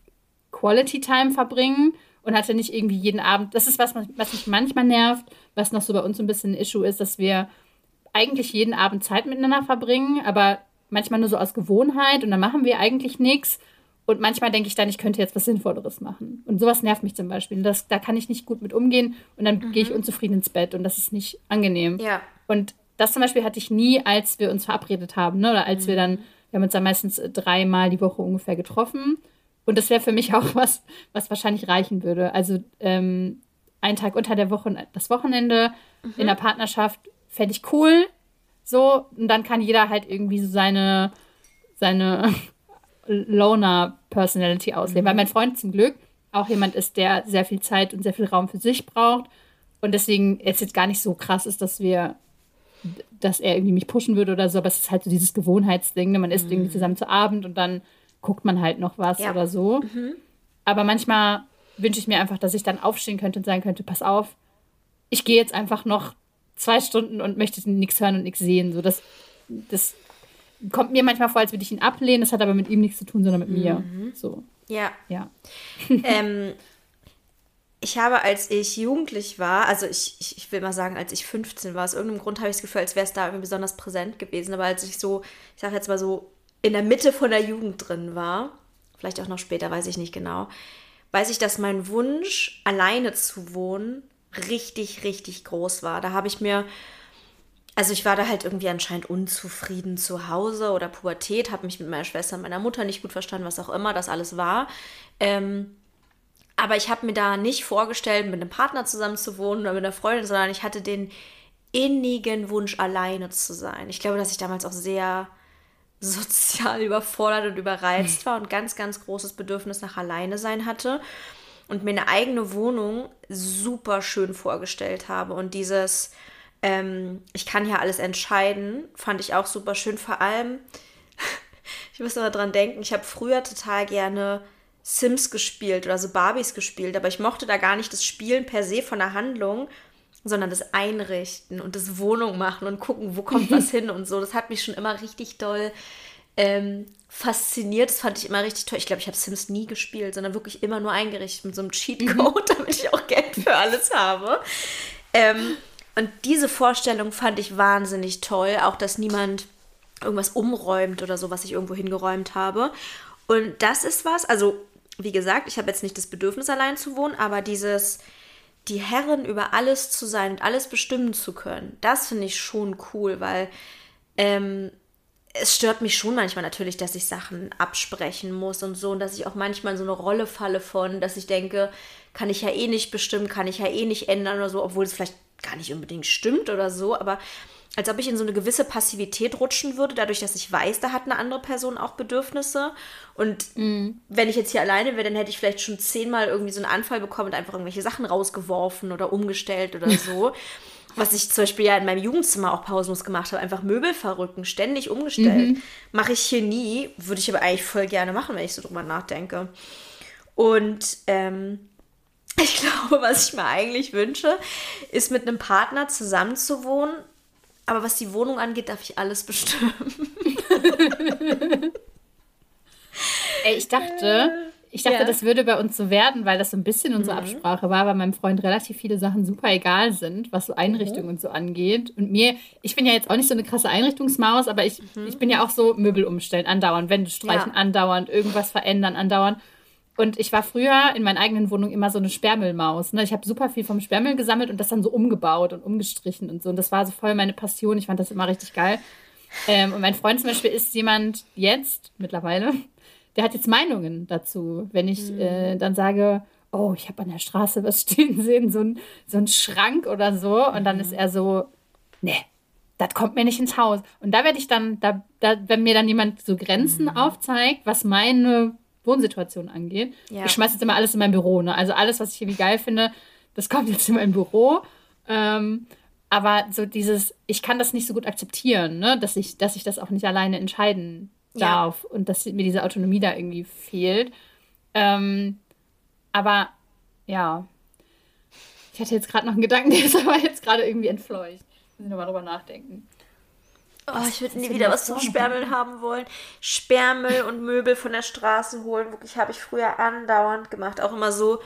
Quality Time verbringen und hatte nicht irgendwie jeden Abend. Das ist was, was mich manchmal nervt, was noch so bei uns ein bisschen ein Issue ist, dass wir eigentlich jeden Abend Zeit miteinander verbringen, aber manchmal nur so aus Gewohnheit und dann machen wir eigentlich nichts. Und manchmal denke ich dann, ich könnte jetzt was Sinnvolleres machen. Und sowas nervt mich zum Beispiel. Das, da kann ich nicht gut mit umgehen und dann mhm. gehe ich unzufrieden ins Bett und das ist nicht angenehm. Ja. Und das zum Beispiel hatte ich nie, als wir uns verabredet haben, ne? oder als mhm. wir dann, wir haben uns dann meistens dreimal die Woche ungefähr getroffen. Und das wäre für mich auch was, was wahrscheinlich reichen würde. Also ähm, ein Tag unter der Woche, das Wochenende mhm. in der Partnerschaft fände ich cool. So, und dann kann jeder halt irgendwie so seine, seine *laughs* Loner-Personality ausleben. Mhm. Weil mein Freund zum Glück auch jemand ist, der sehr viel Zeit und sehr viel Raum für sich braucht. Und deswegen es jetzt gar nicht so krass ist, dass wir, dass er irgendwie mich pushen würde oder so, aber es ist halt so dieses Gewohnheitsding. Ne? Man isst mhm. irgendwie zusammen zu Abend und dann guckt man halt noch was ja. oder so. Mhm. Aber manchmal wünsche ich mir einfach, dass ich dann aufstehen könnte und sagen könnte, pass auf, ich gehe jetzt einfach noch zwei Stunden und möchte nichts hören und nichts sehen. So, das, das kommt mir manchmal vor, als würde ich ihn ablehnen. Das hat aber mit ihm nichts zu tun, sondern mit mir. Mhm. So. Ja. Ja. *laughs* ähm, ich habe, als ich jugendlich war, also ich, ich, ich, will mal sagen, als ich 15 war, aus irgendeinem Grund habe ich das Gefühl, als wäre es da irgendwie besonders präsent gewesen. Aber als ich so, ich sage jetzt mal so, in der Mitte von der Jugend drin war, vielleicht auch noch später, weiß ich nicht genau, weiß ich, dass mein Wunsch, alleine zu wohnen, richtig, richtig groß war. Da habe ich mir, also ich war da halt irgendwie anscheinend unzufrieden zu Hause oder Pubertät, habe mich mit meiner Schwester und meiner Mutter nicht gut verstanden, was auch immer das alles war. Ähm, aber ich habe mir da nicht vorgestellt, mit einem Partner zusammen zu wohnen oder mit einer Freundin, sondern ich hatte den innigen Wunsch, alleine zu sein. Ich glaube, dass ich damals auch sehr sozial *laughs* überfordert und überreizt war und ganz, ganz großes Bedürfnis nach Alleine sein hatte und mir eine eigene Wohnung super schön vorgestellt habe. Und dieses, ähm, ich kann hier alles entscheiden, fand ich auch super schön. Vor allem, *laughs* ich muss immer dran denken, ich habe früher total gerne Sims gespielt oder so Barbies gespielt, aber ich mochte da gar nicht das Spielen per se von der Handlung, sondern das Einrichten und das Wohnung machen und gucken, wo kommt was *laughs* hin und so. Das hat mich schon immer richtig doll ähm, fasziniert. Das fand ich immer richtig toll. Ich glaube, ich habe Sims nie gespielt, sondern wirklich immer nur eingerichtet mit so einem Cheatcode, mhm. *laughs* damit ich auch Geld für alles habe. Ähm, und diese Vorstellung fand ich wahnsinnig toll. Auch, dass niemand irgendwas umräumt oder so, was ich irgendwo hingeräumt habe. Und das ist was, also wie gesagt, ich habe jetzt nicht das Bedürfnis, allein zu wohnen, aber dieses, die Herren über alles zu sein und alles bestimmen zu können, das finde ich schon cool, weil ähm, es stört mich schon manchmal natürlich, dass ich Sachen absprechen muss und so und dass ich auch manchmal in so eine Rolle falle von, dass ich denke, kann ich ja eh nicht bestimmen, kann ich ja eh nicht ändern oder so, obwohl es vielleicht gar nicht unbedingt stimmt oder so, aber als ob ich in so eine gewisse Passivität rutschen würde, dadurch, dass ich weiß, da hat eine andere Person auch Bedürfnisse. Und mhm. wenn ich jetzt hier alleine wäre, dann hätte ich vielleicht schon zehnmal irgendwie so einen Anfall bekommen und einfach irgendwelche Sachen rausgeworfen oder umgestellt oder so. *laughs* Was ich zum Beispiel ja in meinem Jugendzimmer auch pausenlos gemacht habe, einfach Möbel verrücken, ständig umgestellt. Mhm. Mache ich hier nie, würde ich aber eigentlich voll gerne machen, wenn ich so drüber nachdenke. Und ähm, *laughs* ich glaube, was ich mir eigentlich wünsche, ist mit einem Partner zusammenzuwohnen. Aber was die Wohnung angeht, darf ich alles bestimmen. *laughs* Ey, ich dachte, ich dachte, ja. das würde bei uns so werden, weil das so ein bisschen unsere mhm. Absprache war, weil meinem Freund relativ viele Sachen super egal sind, was so Einrichtungen mhm. und so angeht. Und mir, ich bin ja jetzt auch nicht so eine krasse Einrichtungsmaus, aber ich, mhm. ich bin ja auch so Möbel umstellen, andauernd, Wände streichen, ja. andauernd, irgendwas verändern, andauernd. Und ich war früher in meiner eigenen Wohnung immer so eine Sperrmüllmaus. Ne? Ich habe super viel vom Sperrmüll gesammelt und das dann so umgebaut und umgestrichen und so. Und das war so voll meine Passion. Ich fand das immer richtig geil. Ähm, und mein Freund zum Beispiel ist jemand jetzt mittlerweile, der hat jetzt Meinungen dazu. Wenn ich mhm. äh, dann sage, oh, ich habe an der Straße was *laughs* stehen sehen, so ein, so ein Schrank oder so. Und dann ist mhm. er so, nee, das kommt mir nicht ins Haus. Und da werde ich dann, da, da, wenn mir dann jemand so Grenzen mhm. aufzeigt, was meine Wohnsituation angeht, ja. ich schmeiße jetzt immer alles in mein Büro. Ne? Also alles, was ich irgendwie geil finde, das kommt jetzt in mein Büro. Ähm, aber so dieses, ich kann das nicht so gut akzeptieren, ne? dass, ich, dass ich das auch nicht alleine entscheiden darf ja. und dass mir diese Autonomie da irgendwie fehlt. Ähm, aber ja, ich hatte jetzt gerade noch einen Gedanken, *laughs* der ist aber jetzt gerade irgendwie entfleucht. Muss ich nochmal drüber nachdenken. Oh, ich würde nie wieder was zum Sperrmüll haben wollen. Sperrmüll und Möbel von der Straße holen. Wirklich habe ich früher andauernd gemacht. Auch immer so,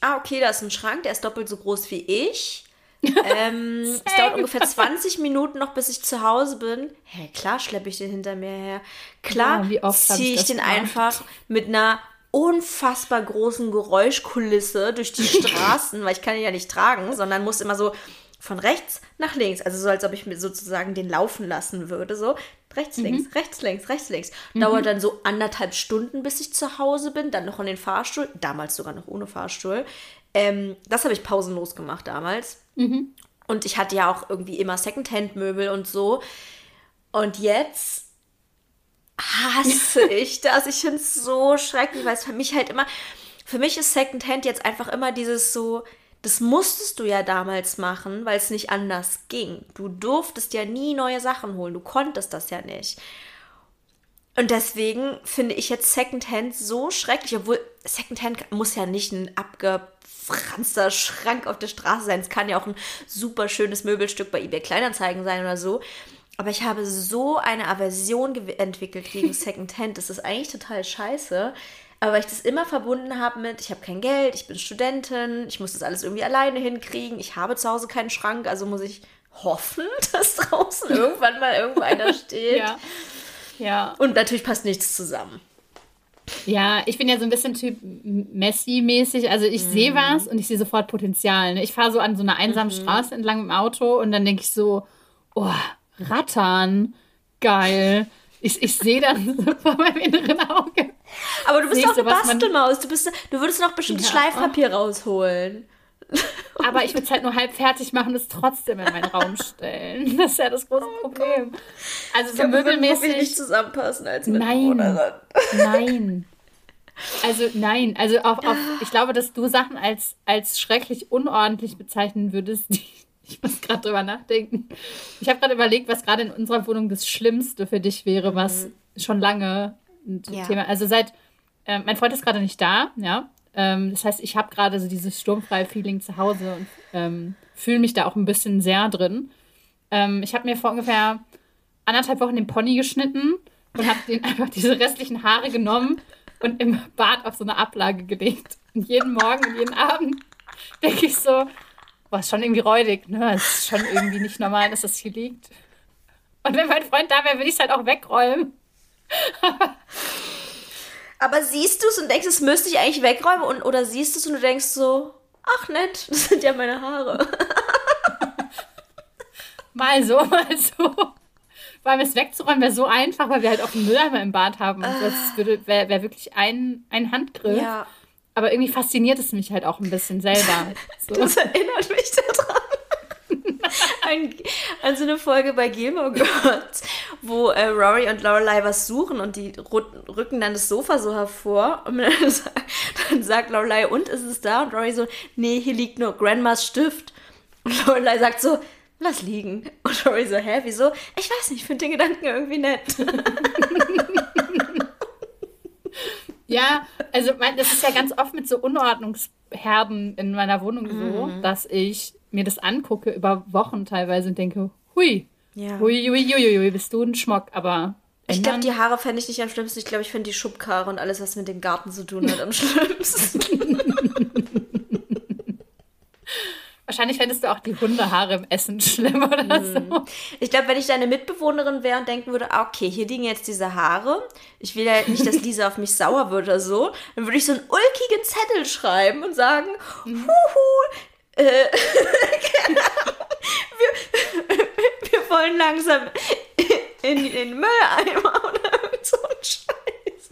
ah, okay, da ist ein Schrank, der ist doppelt so groß wie ich. *laughs* ähm, es dauert ungefähr 20 Minuten noch, bis ich zu Hause bin. Hä, hey, klar schleppe ich den hinter mir her. Klar ja, ziehe ich, ich den gemacht? einfach mit einer unfassbar großen Geräuschkulisse durch die *laughs* Straßen, weil ich kann ihn ja nicht tragen, sondern muss immer so von rechts nach links, also so als ob ich mir sozusagen den laufen lassen würde, so rechts, mhm. links, rechts, links, rechts, links. Mhm. Dauert dann so anderthalb Stunden, bis ich zu Hause bin, dann noch in den Fahrstuhl, damals sogar noch ohne Fahrstuhl. Ähm, das habe ich pausenlos gemacht damals. Mhm. Und ich hatte ja auch irgendwie immer Secondhand-Möbel und so. Und jetzt hasse *laughs* ich das. Ich finde es so schrecklich, weil es für mich halt immer, für mich ist Secondhand jetzt einfach immer dieses so, das musstest du ja damals machen, weil es nicht anders ging. Du durftest ja nie neue Sachen holen. Du konntest das ja nicht. Und deswegen finde ich jetzt Secondhand so schrecklich, obwohl Secondhand muss ja nicht ein abgefranster Schrank auf der Straße sein. Es kann ja auch ein super schönes Möbelstück bei eBay Kleinanzeigen sein oder so. Aber ich habe so eine Aversion entwickelt gegen *laughs* Secondhand. Das ist eigentlich total scheiße. Aber weil ich das immer verbunden habe mit, ich habe kein Geld, ich bin Studentin, ich muss das alles irgendwie alleine hinkriegen, ich habe zu Hause keinen Schrank, also muss ich hoffen, *laughs* dass draußen *laughs* irgendwann mal irgendwo einer steht. ja. Ja. Und natürlich passt nichts zusammen. Ja, ich bin ja so ein bisschen Typ Messi-mäßig. Also ich mhm. sehe was und ich sehe sofort Potenzial. Ne? Ich fahre so an so einer einsamen mhm. Straße entlang im Auto und dann denke ich so, oh, Rattern, geil. Ich, ich sehe dann *laughs* vor meinem inneren Auge. Aber du bist doch eine Bastelmaus. Du, bist, du würdest noch bestimmt ja. Schleifpapier rausholen. Aber *laughs* ich würde es halt nur halb fertig machen und es trotzdem in meinen Raum stellen. *laughs* Das ist ja das große oh Problem. Also so glaub, möbelmäßig. nicht zusammenpassen als mit Nein. *laughs* Nein. Also nein, also auf, auf, *gasps* ich glaube, dass du Sachen als, als schrecklich unordentlich bezeichnen würdest. Ich muss gerade drüber nachdenken. Ich habe gerade überlegt, was gerade in unserer Wohnung das Schlimmste für dich wäre, was mhm. schon lange ein ja. Thema. Also seit äh, mein Freund ist gerade nicht da, ja. Ähm, das heißt, ich habe gerade so dieses sturmfreie Feeling zu Hause und ähm, fühle mich da auch ein bisschen sehr drin. Ähm, ich habe mir vor ungefähr anderthalb Wochen den Pony geschnitten und habe den *laughs* einfach diese restlichen Haare genommen und im Bad auf so eine Ablage gelegt. Und jeden Morgen und jeden Abend denke ich so, boah, ist schon irgendwie räudig, ne? Es ist schon irgendwie nicht normal, dass das hier liegt. Und wenn mein Freund da wäre, würde ich es halt auch wegräumen. *laughs* Aber siehst du es und denkst, es müsste ich eigentlich wegräumen? Und, oder siehst du es und du denkst so, ach nett, *laughs* das sind ja meine Haare. *laughs* mal so, mal so. Vor allem es wegzuräumen wäre so einfach, weil wir halt auch einen Mülleimer im Bad haben. Und. Das wäre wär wirklich ein, ein Handgriff. Ja. Aber irgendwie fasziniert es mich halt auch ein bisschen selber. So. *laughs* Das erinnert mich daran. An, an so eine Folge bei Gilmore *laughs* Girls, wo äh, Rory und Lorelei was suchen und die rücken dann das Sofa so hervor und *laughs* dann, dann sagt Lorelei, und ist es da? Und Rory so, nee, hier liegt nur Grandmas Stift. Und Lorelei sagt so, lass liegen. Und Rory so, hä, wieso? Ich weiß nicht, ich finde den Gedanken irgendwie nett. *laughs* ja, also mein, das ist ja ganz oft mit so Unordnungsherden in meiner Wohnung so, mhm. dass ich mir das angucke über Wochen teilweise und denke, hui, ja. hui, hui, hui, hui, bist du ein Schmock, aber ich glaube, die Haare fände ich nicht am schlimmsten. Ich glaube, ich finde die Schubkarre und alles, was mit dem Garten zu tun hat, am schlimmsten. *laughs* Wahrscheinlich fändest du auch die Hundehaare im Essen schlimm oder mhm. so. Ich glaube, wenn ich deine Mitbewohnerin wäre und denken würde, ah, okay, hier liegen jetzt diese Haare, ich will ja nicht, dass Lisa auf mich sauer wird oder so, dann würde ich so einen ulkigen Zettel schreiben und sagen, mhm. huhu, äh, *laughs* wir, *laughs* wir wollen langsam in, den Mülleimer oder so ein Scheiß.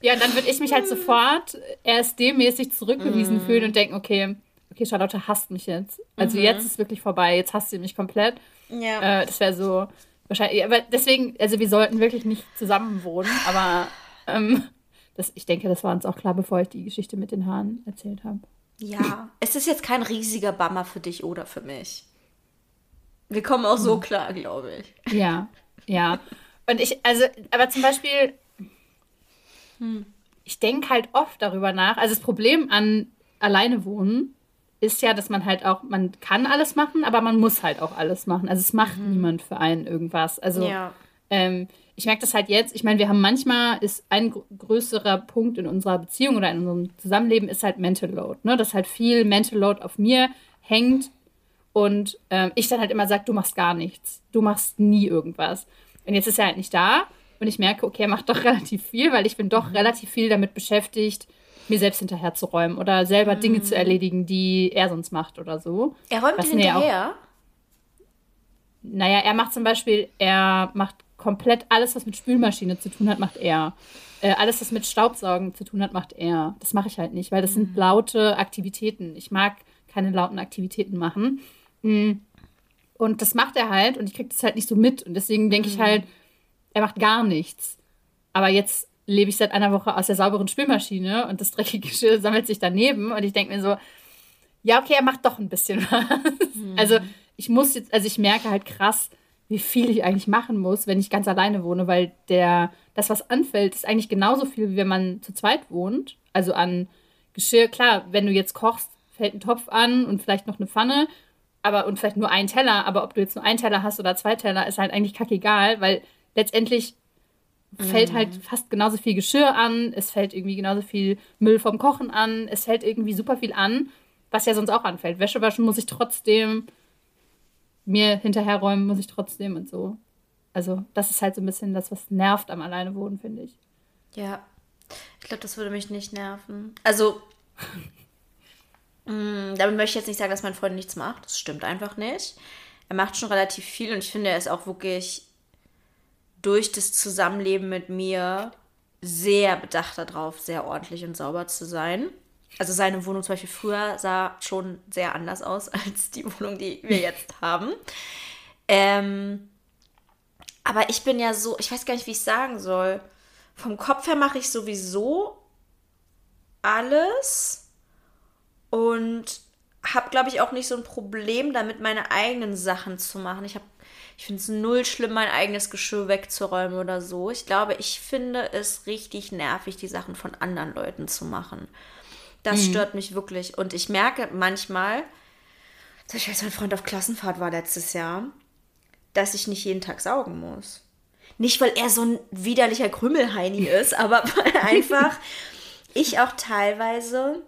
Ja, dann würde ich mich halt sofort RSD-mäßig zurückgewiesen mm. fühlen und denken, okay, okay, Charlotte hasst mich jetzt. Also mhm. jetzt ist wirklich vorbei, jetzt hasst sie mich komplett. Ja. Äh, das wäre so wahrscheinlich, aber deswegen, also wir sollten wirklich nicht zusammen wohnen, aber ähm, das, ich denke, das war uns auch klar, bevor ich die Geschichte mit den Haaren erzählt habe. Ja, *clears throat* es ist jetzt kein riesiger Bummer für dich oder für mich. Wir kommen auch so hm. klar, glaube ich. Ja, ja. Und ich, also, aber zum Beispiel, hm. ich denke halt oft darüber nach. Also das Problem an alleine wohnen ist ja, dass man halt auch, man kann alles machen, aber man muss halt auch alles machen. Also es macht mhm. niemand für einen irgendwas. Also ja. ähm, ich merke das halt jetzt, ich meine, wir haben manchmal, ist ein gr größerer Punkt in unserer Beziehung oder in unserem Zusammenleben ist halt Mental Load. Ne? Dass halt viel Mental Load auf mir hängt und ähm, ich dann halt immer sage, du machst gar nichts. Du machst nie irgendwas. Und jetzt ist er halt nicht da und ich merke, okay, er macht doch *laughs* relativ viel, weil ich bin doch mhm. relativ viel damit beschäftigt, mir selbst hinterherzuräumen oder selber mhm. Dinge zu erledigen, die er sonst macht oder so. Er räumt dir hinterher? Naja, er macht zum Beispiel, er macht komplett alles, was mit Spülmaschine zu tun hat, macht er. Äh, alles, was mit Staubsaugen zu tun hat, macht er. Das mache ich halt nicht, weil das sind mhm. laute Aktivitäten. Ich mag keine lauten Aktivitäten machen. Mhm. Und das macht er halt und ich kriege das halt nicht so mit. Und deswegen denke ich mhm. halt, er macht gar nichts. Aber jetzt lebe ich seit einer Woche aus der sauberen Spülmaschine und das dreckige Geschirr *laughs* sammelt sich daneben und ich denke mir so, ja, okay, er macht doch ein bisschen *laughs* was. Mhm. Also ich muss jetzt, also ich merke halt krass, wie viel ich eigentlich machen muss, wenn ich ganz alleine wohne, weil der, das, was anfällt, ist eigentlich genauso viel, wie wenn man zu zweit wohnt. Also an Geschirr, klar, wenn du jetzt kochst, fällt ein Topf an und vielleicht noch eine Pfanne, aber und vielleicht nur ein Teller, aber ob du jetzt nur einen Teller hast oder zwei Teller, ist halt eigentlich kackegal, weil letztendlich fällt halt mhm. fast genauso viel Geschirr an, es fällt irgendwie genauso viel Müll vom Kochen an, es fällt irgendwie super viel an, was ja sonst auch anfällt. Wäsche waschen muss ich trotzdem, mir hinterherräumen muss ich trotzdem und so. Also, das ist halt so ein bisschen das, was nervt am Alleinewohnen, finde ich. Ja. Ich glaube, das würde mich nicht nerven. Also, mh, *laughs* mm, damit möchte ich jetzt nicht sagen, dass mein Freund nichts macht. Das stimmt einfach nicht. Er macht schon relativ viel und ich finde, er ist auch wirklich durch das Zusammenleben mit mir sehr bedacht darauf, sehr ordentlich und sauber zu sein. Also seine Wohnung zum Beispiel früher sah schon sehr anders aus *laughs* als die Wohnung, die wir jetzt *laughs* haben. Ähm, aber ich bin ja so, ich weiß gar nicht, wie ich sagen soll. Vom Kopf her mache ich sowieso alles und habe, glaube ich, auch nicht so ein Problem damit, meine eigenen Sachen zu machen. Ich habe ich finde es null schlimm, mein eigenes Geschirr wegzuräumen oder so. Ich glaube, ich finde es richtig nervig, die Sachen von anderen Leuten zu machen. Das mhm. stört mich wirklich. Und ich merke manchmal, zum Beispiel als mein Freund auf Klassenfahrt war letztes Jahr, dass ich nicht jeden Tag saugen muss. Nicht, weil er so ein widerlicher Krümmelheini *laughs* ist, aber weil einfach ich auch teilweise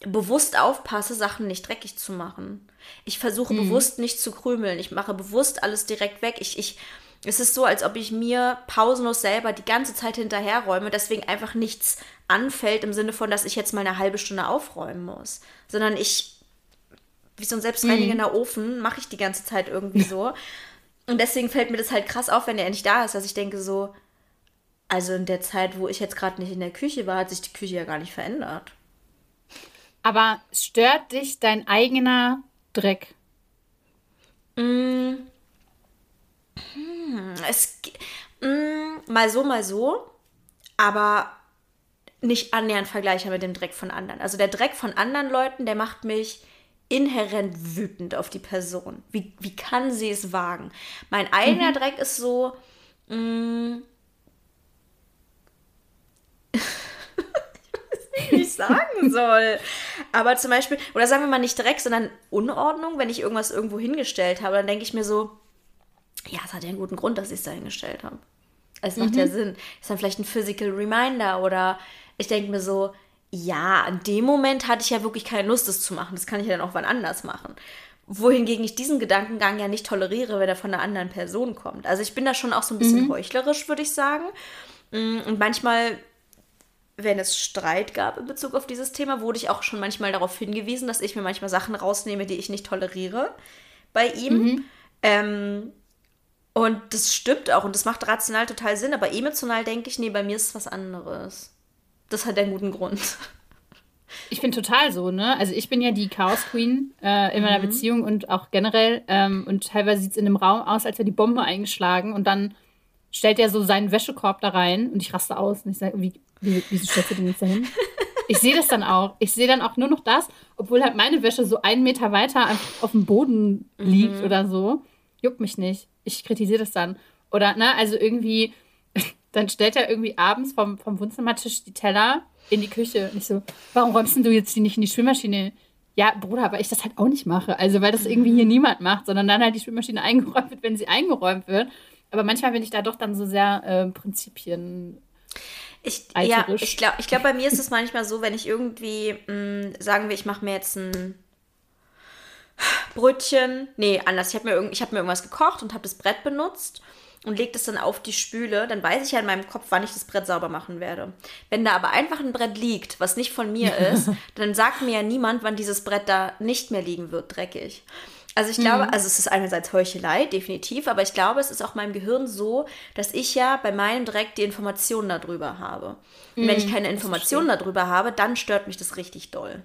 bewusst aufpasse, Sachen nicht dreckig zu machen. Ich versuche mhm. bewusst nicht zu krümeln. Ich mache bewusst alles direkt weg. Ich, ich, es ist so, als ob ich mir pausenlos selber die ganze Zeit hinterherräume, deswegen einfach nichts anfällt im Sinne von, dass ich jetzt mal eine halbe Stunde aufräumen muss. Sondern ich, wie so ein selbstreinigender mhm. Ofen, mache ich die ganze Zeit irgendwie so. Und deswegen fällt mir das halt krass auf, wenn er endlich da ist, dass ich denke so, also in der Zeit, wo ich jetzt gerade nicht in der Küche war, hat sich die Küche ja gar nicht verändert. Aber stört dich dein eigener Dreck? Mm. Hm, es mm, mal so, mal so, aber nicht annähernd vergleichbar mit dem Dreck von anderen. Also der Dreck von anderen Leuten, der macht mich inhärent wütend auf die Person. Wie, wie kann sie es wagen? Mein eigener mhm. Dreck ist so. *laughs* Ich weiß nicht, wie ich sagen *laughs* soll. Aber zum Beispiel, oder sagen wir mal nicht Dreck, sondern Unordnung, wenn ich irgendwas irgendwo hingestellt habe, dann denke ich mir so, ja, es hat ja einen guten Grund, dass ich es da hingestellt habe. Es macht mhm. ja Sinn. Ist dann vielleicht ein Physical Reminder oder ich denke mir so, ja, in dem Moment hatte ich ja wirklich keine Lust, das zu machen. Das kann ich ja dann auch wann anders machen. Wohingegen ich diesen Gedankengang ja nicht toleriere, wenn er von einer anderen Person kommt. Also ich bin da schon auch so ein bisschen mhm. heuchlerisch, würde ich sagen. Mm, und manchmal, wenn es Streit gab in Bezug auf dieses Thema, wurde ich auch schon manchmal darauf hingewiesen, dass ich mir manchmal Sachen rausnehme, die ich nicht toleriere bei ihm. Mhm. Ähm, und das stimmt auch und das macht rational total Sinn, aber emotional denke ich, nee, bei mir ist es was anderes. Das hat einen guten Grund. *laughs* Ich bin total so, ne? Also ich bin ja die Chaos Queen äh, in meiner mhm. Beziehung und auch generell. Ähm, und teilweise sieht es in dem Raum aus, als wäre die Bombe eingeschlagen. Und dann stellt er so seinen Wäschekorb da rein und ich raste aus. Und ich sage, wie, wie, wieso stellst du den jetzt dahin? Ich sehe das dann auch. Ich sehe dann auch nur noch das, obwohl halt meine Wäsche so einen Meter weiter auf dem Boden liegt mhm. oder so. Juckt mich nicht. Ich kritisiere das dann. Oder, ne, also irgendwie *laughs* dann stellt er irgendwie abends vom, vom Wohnzimmertisch die Teller in die Küche. Und ich so, warum räumst du jetzt die nicht in die Spülmaschine? Ja, Bruder, weil ich das halt auch nicht mache. Also, weil das irgendwie hier niemand macht, sondern dann halt die Spülmaschine *laughs* eingeräumt wird, wenn sie eingeräumt wird. Aber manchmal bin ich da doch dann so sehr äh, Prinzipien. Ich, ja, ich glaube, ich glaub, bei mir ist es manchmal so, wenn ich irgendwie, mh, mm, sagen wir, ich mache mir jetzt ein Brötchen. Nee, anders. Ich habe mir, hab mir irgendwas gekocht und habe das Brett benutzt und lege das dann auf die Spüle, dann weiß ich ja in meinem Kopf, wann ich das Brett sauber machen werde. Wenn da aber einfach ein Brett liegt, was nicht von mir *laughs* ist, dann sagt mir ja niemand, wann dieses Brett da nicht mehr liegen wird, dreckig. Also ich glaube, mhm. also es ist einerseits Heuchelei, definitiv, aber ich glaube, es ist auch meinem Gehirn so, dass ich ja bei meinem Dreck die Informationen darüber habe. Und mhm, wenn ich mhm, keine Informationen darüber habe, dann stört mich das richtig doll.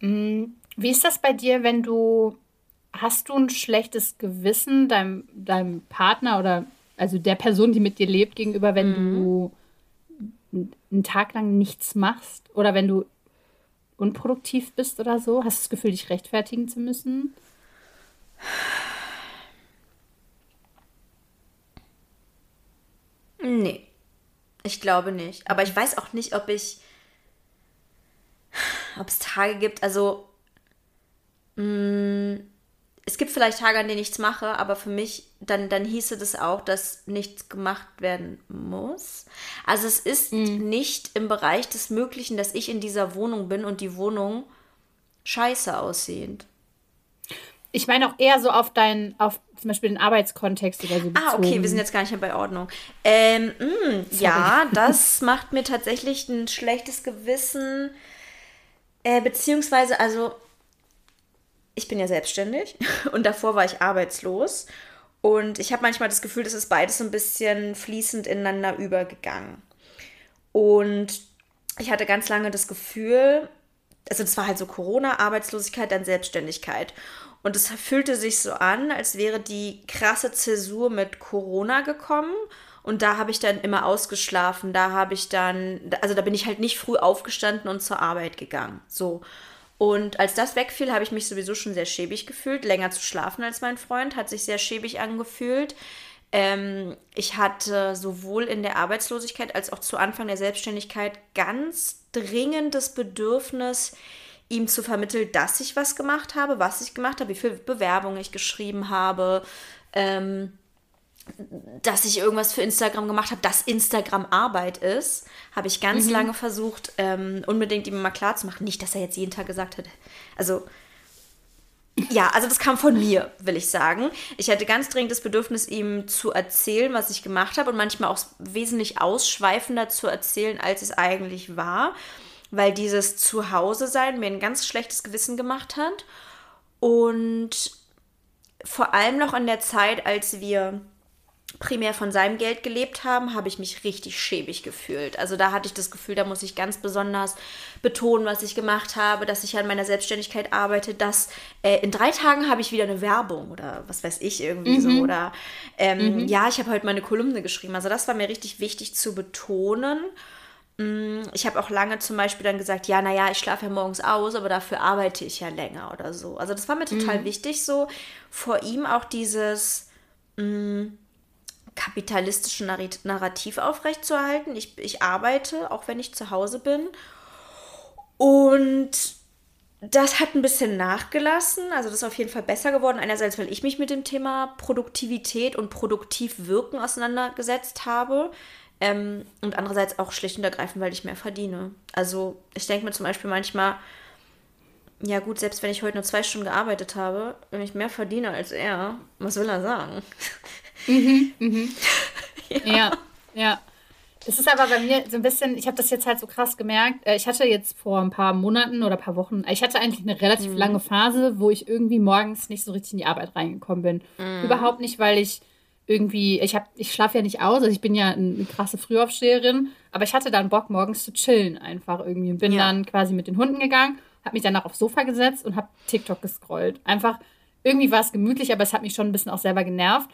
Mhm. Wie ist das bei dir, wenn du hast du ein schlechtes Gewissen deinem, deinem Partner oder also der Person, die mit dir lebt, gegenüber, wenn mhm. du einen Tag lang nichts machst oder wenn du unproduktiv bist oder so? Hast du das Gefühl, dich rechtfertigen zu müssen? Nee, ich glaube nicht. Aber ich weiß auch nicht, ob ich, ob es Tage gibt, also mh, mm, es gibt vielleicht Tage, an denen ich nichts mache, aber für mich, dann, dann hieße das auch, dass nichts gemacht werden muss. Also es ist mhm. nicht im Bereich des Möglichen, dass ich in dieser Wohnung bin und die Wohnung scheiße aussehend. Ich meine auch eher so auf deinen, auf zum Beispiel den Arbeitskontext oder so. Bezogen. Ah, okay, wir sind jetzt gar nicht mehr bei Ordnung. Ähm, mh, mm, ja, *laughs* das macht mir tatsächlich ein schlechtes Gewissen. Äh, beziehungsweise, also ich bin ja selbstständig *laughs* und davor war ich arbeitslos. Und ich habe manchmal das Gefühl, dass es beides so ein bisschen fließend ineinander übergegangen. Und ich hatte ganz lange das Gefühl, also das war halt so Corona, Arbeitslosigkeit, dann Selbstständigkeit. Und es fühlte sich so an, als wäre die krasse Zäsur mit Corona gekommen. Und da habe ich dann immer ausgeschlafen. Da habe ich dann, also da bin ich halt nicht früh aufgestanden und zur Arbeit gegangen. So. Und als das wegfiel, habe ich mich sowieso schon sehr schäbig gefühlt. Länger zu schlafen als mein Freund hat sich sehr schäbig angefühlt. Ähm, ich hatte sowohl in der Arbeitslosigkeit als auch zu Anfang der Selbstständigkeit ganz dringendes Bedürfnis, ihm zu vermitteln, dass ich was gemacht habe, was ich gemacht habe, wie viele Bewerbungen ich geschrieben habe. Ähm, dass ich irgendwas für Instagram gemacht habe, dass Instagram Arbeit ist, habe ich ganz mhm. lange versucht, ähm, unbedingt ihm mal klar zu machen. Nicht, dass er jetzt jeden Tag gesagt hat, also ja, also das kam von mir, will ich sagen. Ich hatte ganz dringend das Bedürfnis, ihm zu erzählen, was ich gemacht habe und manchmal auch wesentlich ausschweifender zu erzählen, als es eigentlich war, weil dieses Zuhause sein mir ein ganz schlechtes Gewissen gemacht hat und vor allem noch in der Zeit, als wir primär von seinem Geld gelebt haben, habe ich mich richtig schäbig gefühlt. Also da hatte ich das Gefühl, da muss ich ganz besonders betonen, was ich gemacht habe, dass ich an meiner Selbstständigkeit arbeite, dass äh, in drei Tagen habe ich wieder eine Werbung oder was weiß ich irgendwie mhm. so. Oder ähm, mhm. ja, ich habe heute meine Kolumne geschrieben. Also das war mir richtig wichtig zu betonen. Mm, ich habe auch lange zum Beispiel dann gesagt, ja, naja, ich schlafe ja morgens aus, aber dafür arbeite ich ja länger oder so. Also das war mir total mhm. wichtig, so vor ihm auch dieses mh, mm, kapitalistische Narrativ aufrechtzuerhalten. Ich, ich arbeite, auch wenn ich zu Hause bin. Und das hat ein bisschen nachgelassen. Also das ist auf jeden Fall besser geworden. Einerseits, weil ich mich mit dem Thema Produktivität und produktiv wirken auseinandergesetzt habe. Ähm, und andererseits auch schlicht und ergreifend, weil ich mehr verdiene. Also ich denke mir zum Beispiel manchmal, ja gut, selbst wenn ich heute nur zwei Stunden gearbeitet habe, wenn ich mehr verdiene als er, was will er sagen? *laughs* Mhm, mhm. *laughs* ja. ja, ja. Es ist aber bei mir so ein bisschen, ich habe das jetzt halt so krass gemerkt. Äh, ich hatte jetzt vor ein paar Monaten oder ein paar Wochen, ich hatte eigentlich eine relativ mhm. lange Phase, wo ich irgendwie morgens nicht so richtig in die Arbeit reingekommen bin. Mhm. Überhaupt nicht, weil ich irgendwie, ich habe, ich schlafe ja nicht aus, also ich bin ja eine krasse Frühaufsteherin, aber ich hatte dann Bock, morgens zu chillen einfach irgendwie und bin ja. dann quasi mit den Hunden gegangen, habe mich danach aufs Sofa gesetzt und habe TikTok gescrollt. Einfach, irgendwie war es gemütlich, aber es hat mich schon ein bisschen auch selber genervt.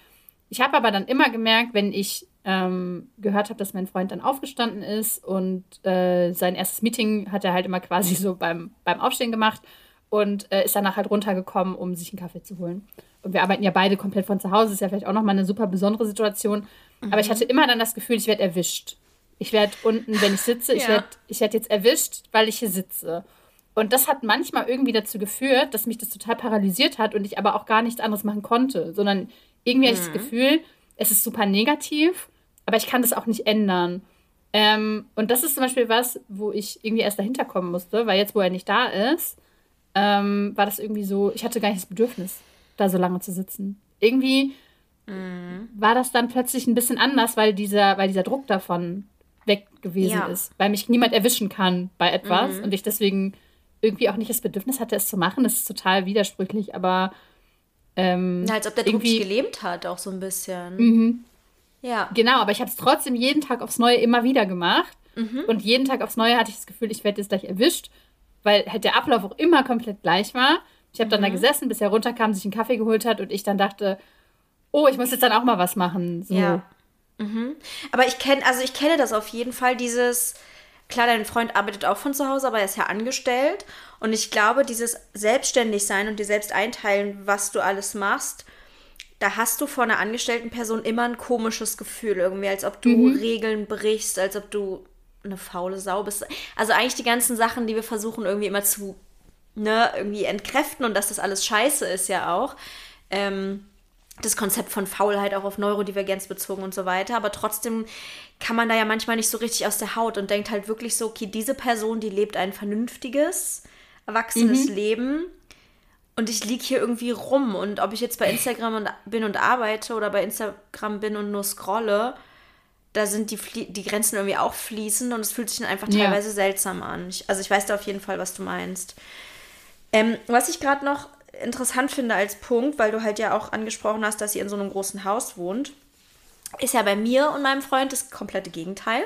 Ich habe aber dann immer gemerkt, wenn ich ähm, gehört habe, dass mein Freund dann aufgestanden ist und äh, sein erstes Meeting hat er halt immer quasi *laughs* so beim, beim Aufstehen gemacht und äh, ist danach halt runtergekommen, um sich einen Kaffee zu holen. Und wir arbeiten ja beide komplett von zu Hause, ist ja vielleicht auch nochmal eine super besondere Situation. Mhm. Aber ich mhm. hatte immer dann das Gefühl, ich werde erwischt. Ich werde unten, wenn ich sitze, ich ja. werde ich werd jetzt erwischt, weil ich hier sitze. Und das hat manchmal irgendwie dazu geführt, dass mich das total paralysiert hat und ich aber auch gar nichts anderes machen konnte, sondern irgendwie mhm. hatte ich das mhm. Gefühl, es ist super negativ, aber ich kann das auch nicht ändern. Ähm, und das ist zum Beispiel was, wo ich irgendwie erst dahinter kommen musste, weil jetzt, wo er nicht da ist, ähm, war das irgendwie so, ich hatte gar nicht das Bedürfnis, da so lange zu sitzen. Irgendwie mhm. war das dann plötzlich ein bisschen anders, weil dieser, weil dieser Druck davon weg gewesen ja. ist, weil mich niemand erwischen kann bei etwas mhm. und ich deswegen irgendwie auch nicht das Bedürfnis hatte, es zu machen. Das ist total widersprüchlich, aber ähm, Na, als ob der dich gelähmt hat, auch so ein bisschen. Mhm. Ja. Genau, aber ich habe es trotzdem jeden Tag aufs Neue immer wieder gemacht. Mhm. Und jeden Tag aufs Neue hatte ich das Gefühl, ich werde jetzt gleich erwischt, weil halt der Ablauf auch immer komplett gleich war. Ich habe dann mhm. da gesessen, bis er runterkam, sich einen Kaffee geholt hat und ich dann dachte, oh, ich muss jetzt dann auch mal was machen. So. Ja. Mhm. Aber ich kenne, also ich kenne das auf jeden Fall, dieses, klar, dein Freund arbeitet auch von zu Hause, aber er ist ja angestellt. Und ich glaube, dieses Selbstständigsein und dir selbst einteilen, was du alles machst, da hast du vor einer angestellten Person immer ein komisches Gefühl, irgendwie, als ob du mhm. Regeln brichst, als ob du eine faule Sau bist. Also eigentlich die ganzen Sachen, die wir versuchen irgendwie immer zu, ne, irgendwie entkräften und dass das alles scheiße ist ja auch. Ähm, das Konzept von Faulheit auch auf Neurodivergenz bezogen und so weiter. Aber trotzdem kann man da ja manchmal nicht so richtig aus der Haut und denkt halt wirklich so, okay, diese Person, die lebt ein vernünftiges, erwachsenes mhm. Leben und ich liege hier irgendwie rum. Und ob ich jetzt bei Instagram und, bin und arbeite oder bei Instagram bin und nur scrolle, da sind die, die Grenzen irgendwie auch fließend und es fühlt sich dann einfach teilweise ja. seltsam an. Ich, also ich weiß da auf jeden Fall, was du meinst. Ähm, was ich gerade noch interessant finde als Punkt, weil du halt ja auch angesprochen hast, dass ihr in so einem großen Haus wohnt, ist ja bei mir und meinem Freund das komplette Gegenteil.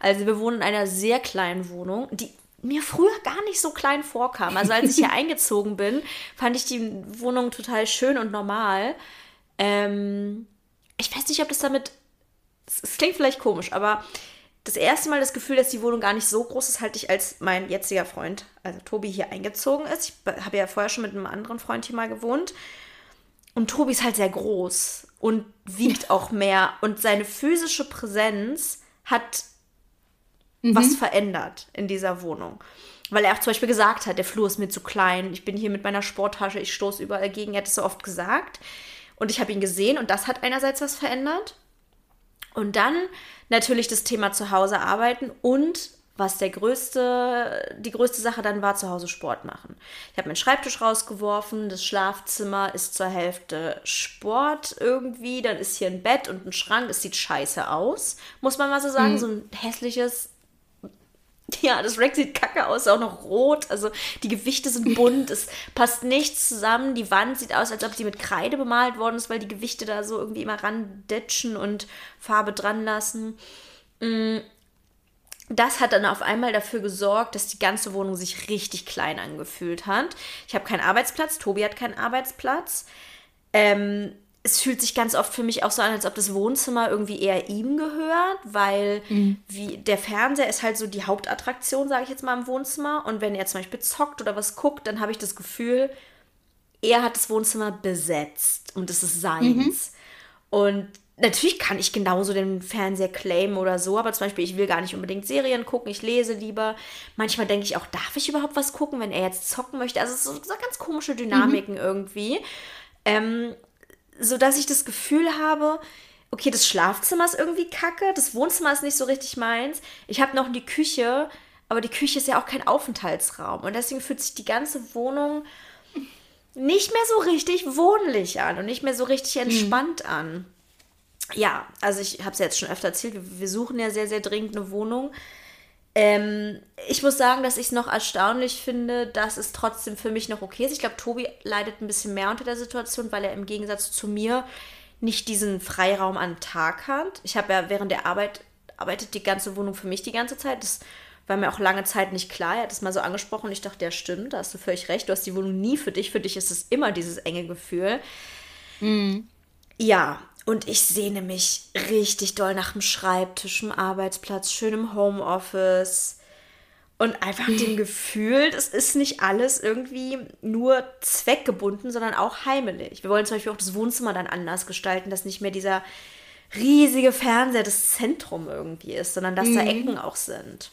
Also wir wohnen in einer sehr kleinen Wohnung, die mir früher gar nicht so klein vorkam. Also als ich hier *laughs* eingezogen bin, fand ich die Wohnung total schön und normal. Ähm, ich weiß nicht, ob das damit. Es klingt vielleicht komisch, aber das erste Mal das Gefühl, dass die Wohnung gar nicht so groß ist, halte ich, als mein jetziger Freund, also Tobi, hier eingezogen ist. Ich habe ja vorher schon mit einem anderen Freund hier mal gewohnt. Und Tobi ist halt sehr groß und wiegt auch mehr. Und seine physische Präsenz hat mhm. was verändert in dieser Wohnung. Weil er auch zum Beispiel gesagt hat, der Flur ist mir zu klein, ich bin hier mit meiner Sporttasche, ich stoße überall gegen. Er hat es so oft gesagt. Und ich habe ihn gesehen und das hat einerseits was verändert. Und dann natürlich das Thema zu Hause arbeiten und was der größte, die größte Sache dann war, zu Hause Sport machen. Ich habe meinen Schreibtisch rausgeworfen, das Schlafzimmer ist zur Hälfte Sport irgendwie, dann ist hier ein Bett und ein Schrank, es sieht scheiße aus, muss man mal so sagen, mhm. so ein hässliches *laughs* Ja, das Rack sieht kacke aus, auch noch rot. Also die Gewichte sind bunt, es passt nichts zusammen. Die Wand sieht aus, als ob sie mit Kreide bemalt worden ist, weil die Gewichte da so irgendwie immer randitschen und Farbe dran lassen. Mm. Das hat dann auf einmal dafür gesorgt, dass die ganze Wohnung sich richtig klein angefühlt hat. Ich habe keinen Arbeitsplatz, Tobi hat keinen Arbeitsplatz. Ähm, es fühlt sich ganz oft für mich auch so an, als ob das Wohnzimmer irgendwie eher ihm gehört, weil mhm. wie, der Fernseher ist halt so die Hauptattraktion, sage ich jetzt mal, im Wohnzimmer. Und wenn er zum Beispiel zockt oder was guckt, dann habe ich das Gefühl, er hat das Wohnzimmer besetzt und es ist seins. Mhm. Und natürlich kann ich genauso den Fernseher claimen oder so, aber zum Beispiel, ich will gar nicht unbedingt Serien gucken, ich lese lieber. Manchmal denke ich auch, darf ich überhaupt was gucken, wenn er jetzt zocken möchte? Also so, so ganz komische Dynamiken mhm. irgendwie. Ähm, so dass ich das Gefühl habe, okay, das Schlafzimmer ist irgendwie kacke, das Wohnzimmer ist nicht so richtig meins. Ich habe noch die Küche, aber die Küche ist ja auch kein Aufenthaltsraum. Und deswegen fühlt sich die ganze Wohnung nicht mehr so richtig wohnlich an und nicht mehr so richtig mhm. entspannt mhm. an. Ja, also ich habe es ja jetzt schon öfter erzählt, wir suchen ja sehr, sehr dringend eine Wohnung. Ähm, ich muss sagen, dass ich es noch erstaunlich finde, dass es trotzdem für mich noch okay ist. Ich glaube, Tobi leidet ein bisschen mehr unter der Situation, weil er im Gegensatz zu mir nicht diesen Freiraum an Tag hat. Ich habe ja während der Arbeit arbeitet die ganze Wohnung für mich die ganze Zeit. Das war mir auch lange Zeit nicht klar. Er hat es mal so angesprochen und ich dachte, ja, stimmt, da hast du völlig recht. Du hast die Wohnung nie für dich. Für dich ist es immer dieses enge Gefühl. Mhm. Ja, und ich sehne mich richtig doll nach dem Schreibtisch, dem Arbeitsplatz, schönem Homeoffice. Und einfach dem *laughs* Gefühl, es ist nicht alles irgendwie nur zweckgebunden, sondern auch heimelig. Wir wollen zum Beispiel auch das Wohnzimmer dann anders gestalten, dass nicht mehr dieser riesige Fernseher das Zentrum irgendwie ist, sondern dass mhm. da Ecken auch sind.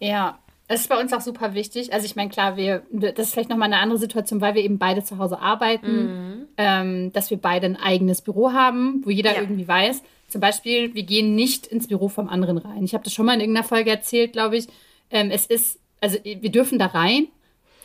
Ja, es ist bei uns auch super wichtig. Also ich meine, klar, wir, das ist vielleicht nochmal eine andere Situation, weil wir eben beide zu Hause arbeiten, mhm. ähm, dass wir beide ein eigenes Büro haben, wo jeder ja. irgendwie weiß, zum Beispiel, wir gehen nicht ins Büro vom anderen rein. Ich habe das schon mal in irgendeiner Folge erzählt, glaube ich. Ähm, es ist, also wir dürfen da rein,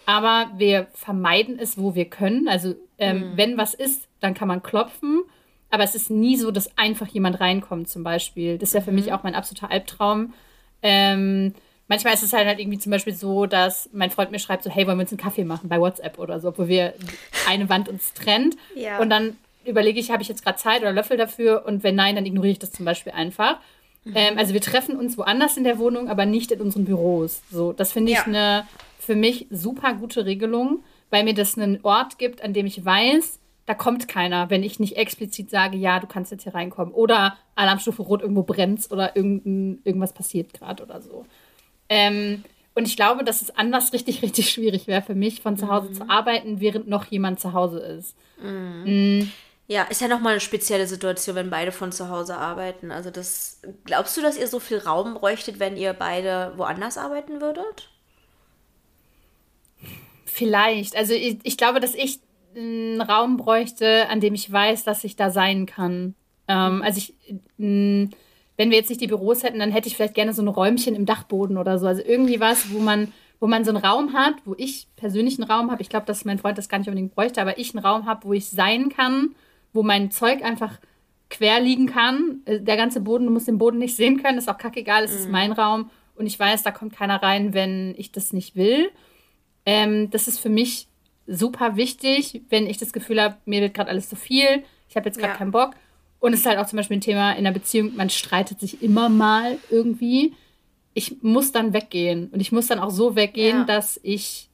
aber wir vermeiden es, wo wir können. Also ähm, mhm. wenn was ist, dann kann man klopfen. Aber es ist nie so, dass einfach jemand reinkommt, zum Beispiel. Das ist ja für mhm. mich auch mein absoluter Albtraum. Ähm, manchmal ist es halt, halt irgendwie zum Beispiel so, dass mein Freund mir schreibt, so, hey, wollen wir uns einen Kaffee machen bei WhatsApp oder so, wo wir eine Wand uns trennt. Ja. Und dann überlege ich, habe ich jetzt gerade Zeit oder Löffel dafür? Und wenn nein, dann ignoriere ich das zum Beispiel einfach. Mhm. Ähm, also wir treffen uns woanders in der Wohnung, aber nicht in unseren Büros. So, das finde ich ja. eine für mich super gute Regelung, weil mir das einen Ort gibt, an dem ich weiß, da kommt keiner, wenn ich nicht explizit sage, ja, du kannst jetzt hier reinkommen. Oder Alarmstufe Rot irgendwo brennt oder irgend, irgendwas passiert gerade oder so. Ähm, und ich glaube, dass es anders richtig, *laughs* richtig schwierig wäre für mich, von zu Hause mhm. zu arbeiten, während noch jemand zu Hause ist. Mhm. Mhm. Ja, ist ja nochmal eine spezielle Situation, wenn beide von zu Hause arbeiten. Also das, glaubst du, dass ihr so viel Raum bräuchtet, wenn ihr beide woanders arbeiten würdet? Vielleicht. Also ich, ich glaube, dass ich einen Raum bräuchte, an dem ich weiß, dass ich da sein kann. Ähm, also ich, wenn wir jetzt nicht die Büros hätten, dann hätte ich vielleicht gerne so ein Räumchen im Dachboden oder so. Also irgendwie was, wo man, wo man so einen Raum hat, wo ich persönlich einen Raum habe. Ich glaube, dass mein Freund das gar nicht unbedingt bräuchte, aber ich einen Raum habe, wo ich sein kann, wo mein Zeug einfach quer liegen kann. Äh, der ganze Boden, du musst den Boden nicht sehen können, ist auch kackegal, es mhm. ist mein Raum und ich weiß, da kommt keiner rein, wenn ich das nicht will. Ähm, das ist für mich super wichtig, wenn ich das Gefühl habe, mir wird gerade alles zu viel, ich habe jetzt gerade ja. keinen Bock und es ist halt auch zum Beispiel ein Thema in der Beziehung, man streitet sich immer mal irgendwie. Ich muss dann weggehen. Und ich muss dann auch so weggehen, ja. dass ich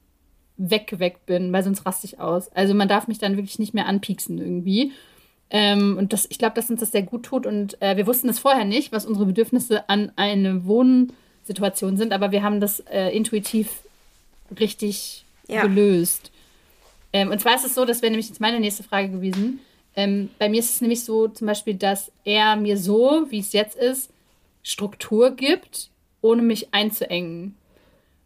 weg, weg bin, weil sonst raste ich aus. Also man darf mich dann wirklich nicht mehr anpieksen irgendwie. Ähm, und das, ich glaube, dass uns das sehr gut tut. Und äh, wir wussten es vorher nicht, was unsere Bedürfnisse an eine Wohnsituation sind, aber wir haben das äh, intuitiv richtig ja. gelöst. Ähm, und zwar ist es so, das wäre nämlich jetzt meine nächste Frage gewesen. Ähm, bei mir ist es nämlich so zum Beispiel, dass er mir so, wie es jetzt ist, Struktur gibt, ohne mich einzuengen.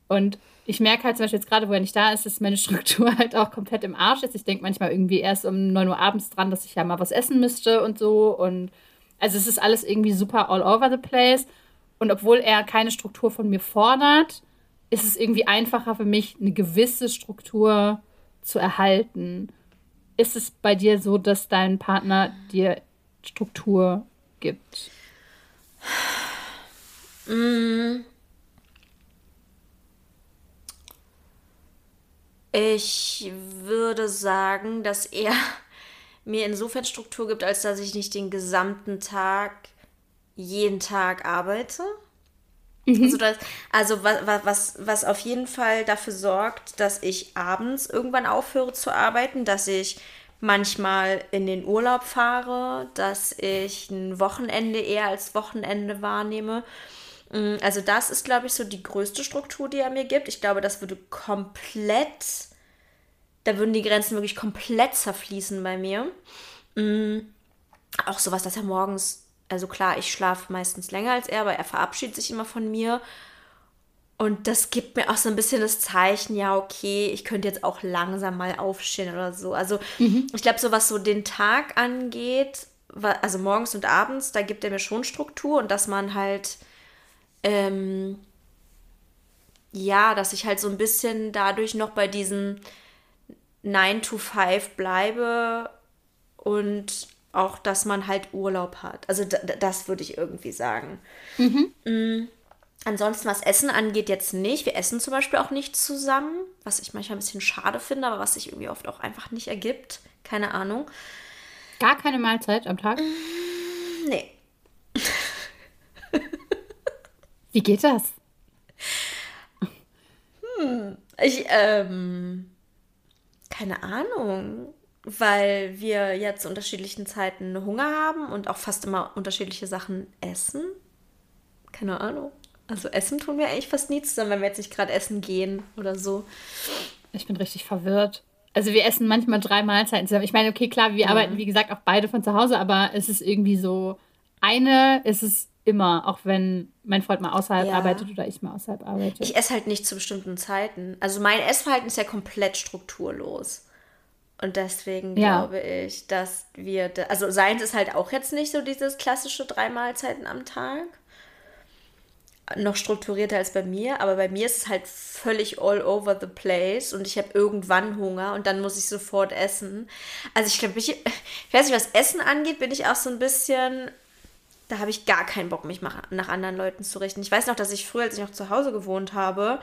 Und ich merke halt zum Beispiel jetzt gerade, wo er nicht da ist, dass meine *laughs* Struktur halt auch komplett im Arsch ist. Ich denke manchmal irgendwie erst um 9 Uhr abends dran, dass ich ja mal was essen müsste und so. Und also es ist alles irgendwie super all over the place. Und obwohl er keine Struktur von mir fordert, ist es irgendwie einfacher für mich, eine gewisse Struktur zu erhalten ist es bei dir so, dass dein Partner dir Struktur gibt? Mm. Ich würde sagen, dass er *laughs* mir insofern Struktur gibt, als dass ich nicht den gesamten Tag, jeden Tag arbeite. Mhm. Also, das, also was, was, was auf jeden Fall dafür sorgt, dass ich abends irgendwann aufhöre zu arbeiten, dass ich manchmal in den Urlaub fahre, dass ich ein Wochenende eher als Wochenende wahrnehme. Mm, also das ist, glaube ich, so die größte Struktur, die er mir gibt. Ich glaube, das würde komplett, da würden die Grenzen wirklich komplett zerfließen bei mir. Mm, auch sowas, dass er morgens also klar, ich schlafe meistens länger als er, aber er verabschiedet sich immer von mir. Und das gibt mir auch so ein bisschen das Zeichen, ja, okay, ich könnte jetzt auch langsam mal aufstehen oder so. Also mhm. ich glaube, so was so den Tag angeht, also morgens und abends, da gibt er mir schon Struktur und dass man halt, ähm, ja, dass ich halt so ein bisschen dadurch noch bei diesem 9 to 5 bleibe und auch, dass man halt Urlaub hat. Also das würde ich irgendwie sagen. Mhm. Mhm. Ansonsten, was Essen angeht, jetzt nicht. Wir essen zum Beispiel auch nicht zusammen, was ich manchmal ein bisschen schade finde, aber was sich irgendwie oft auch einfach nicht ergibt. Keine Ahnung. Gar keine Mahlzeit am Tag? Mm, nee. Wie geht das? Hm, ich, ähm, keine Ahnung weil wir ja zu unterschiedlichen Zeiten Hunger haben und auch fast immer unterschiedliche Sachen essen. Keine Ahnung. Also essen tun wir eigentlich fast nie zusammen, wenn wir jetzt nicht gerade essen gehen oder so. Ich bin richtig verwirrt. Also wir essen manchmal drei Mahlzeiten zusammen. Ich meine, okay, klar, wir ja. arbeiten, wie gesagt, auch beide von zu Hause, aber es ist irgendwie so, eine ist es immer, auch wenn mein Freund mal außerhalb ja. arbeitet oder ich mal außerhalb arbeite. Ich esse halt nicht zu bestimmten Zeiten. Also mein Essverhalten ist ja komplett strukturlos. Und deswegen ja. glaube ich, dass wir, da, also seins ist halt auch jetzt nicht so dieses klassische drei Mahlzeiten am Tag. Noch strukturierter als bei mir, aber bei mir ist es halt völlig all over the place und ich habe irgendwann Hunger und dann muss ich sofort essen. Also ich glaube, ich, ich weiß nicht, was Essen angeht, bin ich auch so ein bisschen, da habe ich gar keinen Bock, mich nach anderen Leuten zu richten. Ich weiß noch, dass ich früher, als ich noch zu Hause gewohnt habe,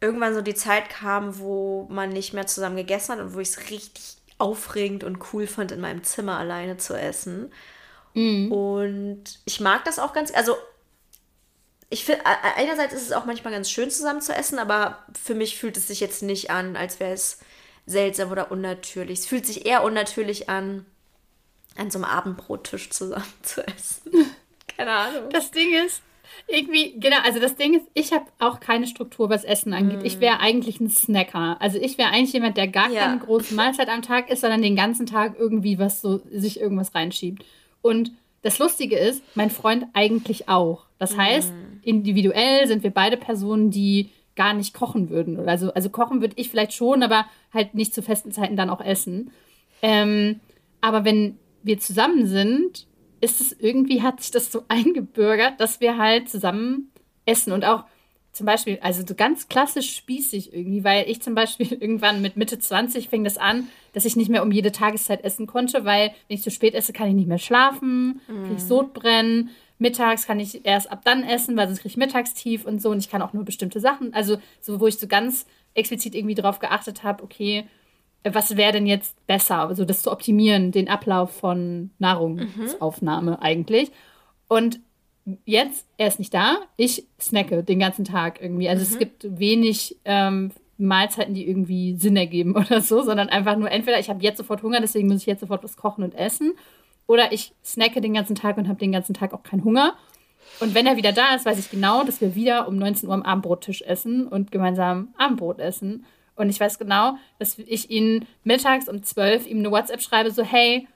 irgendwann so die Zeit kam, wo man nicht mehr zusammen gegessen hat und wo ich es richtig aufregend und cool fand, in meinem Zimmer alleine zu essen. Mhm. Und ich mag das auch ganz, also ich finde, einerseits ist es auch manchmal ganz schön zusammen zu essen, aber für mich fühlt es sich jetzt nicht an, als wäre es seltsam oder unnatürlich. Es fühlt sich eher unnatürlich an, an so einem Abendbrottisch zusammen *laughs* zu essen. *laughs* Keine Ahnung. Das Ding ist, irgendwie, genau, also das Ding ist, ich habe auch keine Struktur, was Essen angeht. Mm. Ich wäre eigentlich ein Snacker. Also ich wäre eigentlich jemand, der gar ja. keine große Mahlzeit am Tag isst, sondern den ganzen Tag irgendwie was so, sich irgendwas reinschiebt. Und das Lustige ist, mein Freund eigentlich auch. Das heißt, mm. individuell sind wir beide Personen, die gar nicht kochen würden. Also, also kochen würde ich vielleicht schon, aber halt nicht zu festen Zeiten dann auch essen. Ähm, aber wenn wir zusammen sind ist es irgendwie, hat sich das so *laughs* eingebürgert, dass wir halt zusammen essen und auch zum Beispiel, also so ganz klassisch spießig irgendwie, weil ich zum Beispiel *laughs* irgendwann mit Mitte 20 fing das an, dass ich nicht mehr um jede Tageszeit essen konnte, weil wenn ich zu spät esse, kann ich nicht mehr schlafen, mm. kriege ich Sodbrennen. Mittags kann ich erst ab dann essen, weil sonst kriege ich mittagstief und so und ich kann auch nur bestimmte Sachen, also so, wo ich so ganz explizit irgendwie drauf geachtet habe, okay, was wäre denn jetzt besser, also das zu optimieren, den Ablauf von Nahrungsaufnahme mhm. eigentlich. Und jetzt, er ist nicht da, ich snacke den ganzen Tag irgendwie. Also mhm. es gibt wenig ähm, Mahlzeiten, die irgendwie Sinn ergeben *laughs* oder so, sondern einfach nur entweder ich habe jetzt sofort Hunger, deswegen muss ich jetzt sofort was kochen und essen, oder ich snacke den ganzen Tag und habe den ganzen Tag auch keinen Hunger. Und wenn er wieder da ist, weiß ich genau, dass wir wieder um 19 Uhr am Abendbrottisch essen und gemeinsam Abendbrot essen. Und ich weiß genau, dass ich ihn mittags um 12 ihm eine WhatsApp schreibe, so, hey,